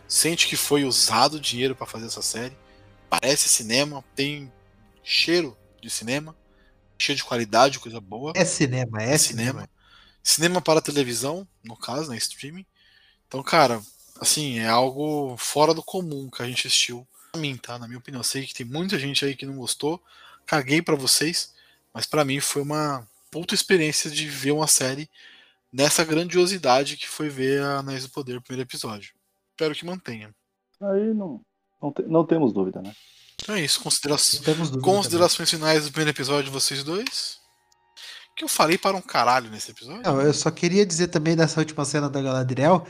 Speaker 1: Sente que foi usado dinheiro pra fazer essa série. Parece cinema, tem cheiro de cinema, cheio de qualidade, coisa boa
Speaker 3: É cinema, é,
Speaker 1: é
Speaker 3: cinema.
Speaker 1: cinema. Cinema para televisão, no caso, né? Streaming. Então, cara, assim, é algo fora do comum que a gente assistiu. Pra mim, tá? Na minha opinião. Eu sei que tem muita gente aí que não gostou. Caguei pra vocês. Mas pra mim foi uma puta experiência de ver uma série nessa grandiosidade que foi ver a Anéis do Poder, o primeiro episódio. Espero que mantenha.
Speaker 2: Aí não, não, te- não temos dúvida, né?
Speaker 1: Então é isso. Considerações.
Speaker 3: Dúvida
Speaker 1: Considerações finais do primeiro episódio de vocês dois. Que eu falei para um caralho nesse episódio.
Speaker 3: Não, eu só queria dizer também dessa última cena da Galadriel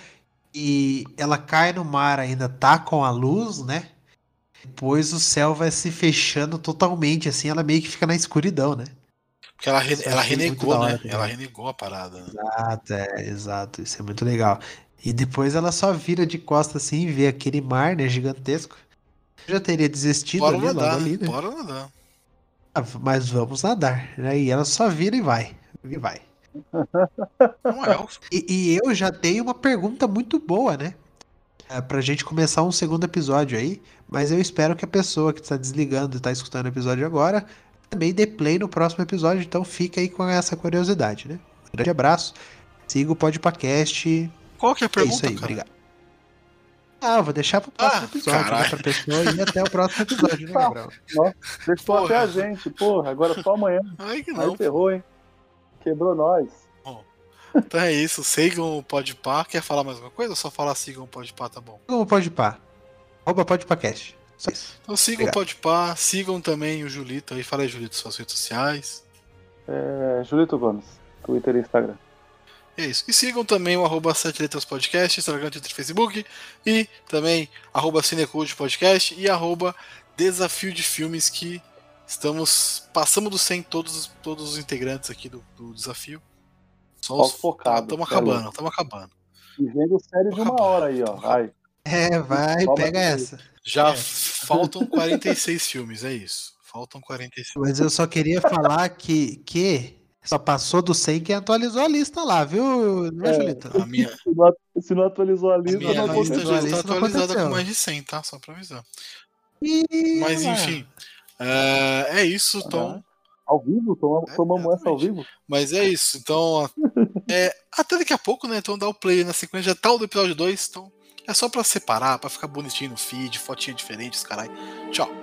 Speaker 3: e ela cai no mar ainda tá com a luz, né? Depois o céu vai se fechando totalmente, assim, ela meio que fica na escuridão, né?
Speaker 1: Porque ela, re- ela
Speaker 3: muito
Speaker 1: renegou,
Speaker 3: hora
Speaker 1: né?
Speaker 3: também.
Speaker 1: Ela renegou a parada. né?
Speaker 3: Exato, é, exato, isso é muito legal. E depois ela só vira de costas assim e vê aquele mar, né, gigantesco. Eu já teria desistido
Speaker 1: Bora
Speaker 3: ali,
Speaker 1: nadar,
Speaker 3: ali,
Speaker 1: né? Bora nadar.
Speaker 3: Ah, Mas vamos nadar, né? E ela só vira e vai, e vai.
Speaker 1: Elfo.
Speaker 3: E, e eu já tenho uma pergunta muito boa, né? É, pra gente começar um segundo episódio aí. Mas eu espero que a pessoa que está desligando e está escutando o episódio agora também dê play no próximo episódio. Então fica aí com essa curiosidade, né? Um grande abraço. Siga o Podcast.
Speaker 1: Qual que é a
Speaker 3: É
Speaker 1: pergunta,
Speaker 3: isso aí,
Speaker 1: cara?
Speaker 3: obrigado. Ah, eu vou deixar pro próximo
Speaker 1: Ah,
Speaker 3: episódio, né? Pra pessoa ir até o próximo episódio, né, Gabriel?
Speaker 2: Deixou
Speaker 1: Porra.
Speaker 2: até a gente, porra. Agora só amanhã.
Speaker 1: Ai, que
Speaker 2: Aí
Speaker 1: não.
Speaker 2: ferrou, hein? Quebrou nós.
Speaker 1: Então é isso. Sigam o Podpah. Quer falar mais alguma coisa? Ou só falar sigam o Podpah, tá bom.
Speaker 3: Como pode pá? Arroba Podpacast. Só isso.
Speaker 1: Então sigam
Speaker 3: Obrigado.
Speaker 1: o Podpah. Sigam também o Julito aí. Fala aí, Julito, suas redes sociais.
Speaker 2: É, Julito Gomes, Twitter e Instagram.
Speaker 1: É isso. E sigam também o arroba 7 Letras Podcast, Instagram, Twitter e Facebook. E também arroba Cinecult Podcast e arroba Desafio de Filmes que estamos. Passamos do 100 todos, todos os integrantes aqui do, do desafio. Só os
Speaker 2: focado,
Speaker 1: Estamos
Speaker 2: é
Speaker 1: acabando, estamos acabando.
Speaker 2: E vendo série de uma hora aí, ó. Vai.
Speaker 3: É, vai,
Speaker 2: Toma
Speaker 3: pega essa.
Speaker 1: Já
Speaker 3: É.
Speaker 1: faltam 46 filmes, é isso. Faltam 46.
Speaker 3: Mas eu só queria falar que, que só passou do 100 que atualizou a lista lá, viu, não é,
Speaker 2: É.
Speaker 3: Julito?
Speaker 1: A minha,
Speaker 2: Se não, se não atualizou a
Speaker 1: a
Speaker 2: lista,
Speaker 1: minha
Speaker 2: não
Speaker 1: lista
Speaker 2: aconteceu.
Speaker 1: já
Speaker 3: a
Speaker 1: está
Speaker 3: não
Speaker 1: atualizada
Speaker 3: aconteceu.
Speaker 1: com mais de 100, tá? Só pra avisar.
Speaker 3: Ih,
Speaker 1: Mas enfim, é, é isso. Então,
Speaker 2: Ao vivo? Tomamos,
Speaker 1: É,
Speaker 2: tomamos essa ao vivo?
Speaker 1: Mas é isso. Então, é, até daqui a pouco, né? Então dá o play na sequência. Já tá o do episódio 2. Então é só pra separar, pra ficar bonitinho no feed, fotinha diferente, carai. Tchau.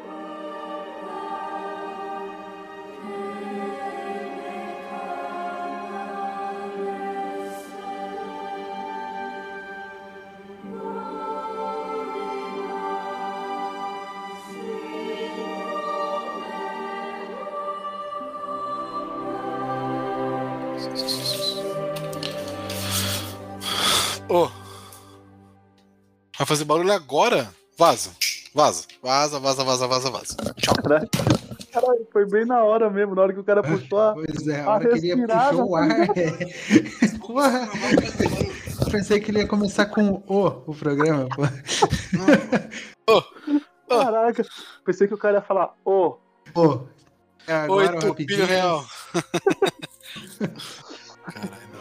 Speaker 1: Fazer barulho agora? Vaza. Vaza. Vaza, vaza, vaza, vaza, vaza. Tchau.
Speaker 2: Caralho, foi bem na hora mesmo, na hora que o cara puxou a.
Speaker 3: Pois é, a
Speaker 2: A
Speaker 3: hora que ele puxar o ar. é. Porra, pensei que ele ia começar com o, o programa, pô.
Speaker 2: Caraca, pensei que o cara ia falar, ô,
Speaker 3: Pô, é
Speaker 1: Oi,
Speaker 3: agora o
Speaker 1: Tupilho
Speaker 3: rapidinho.
Speaker 1: Real. Caralho, não.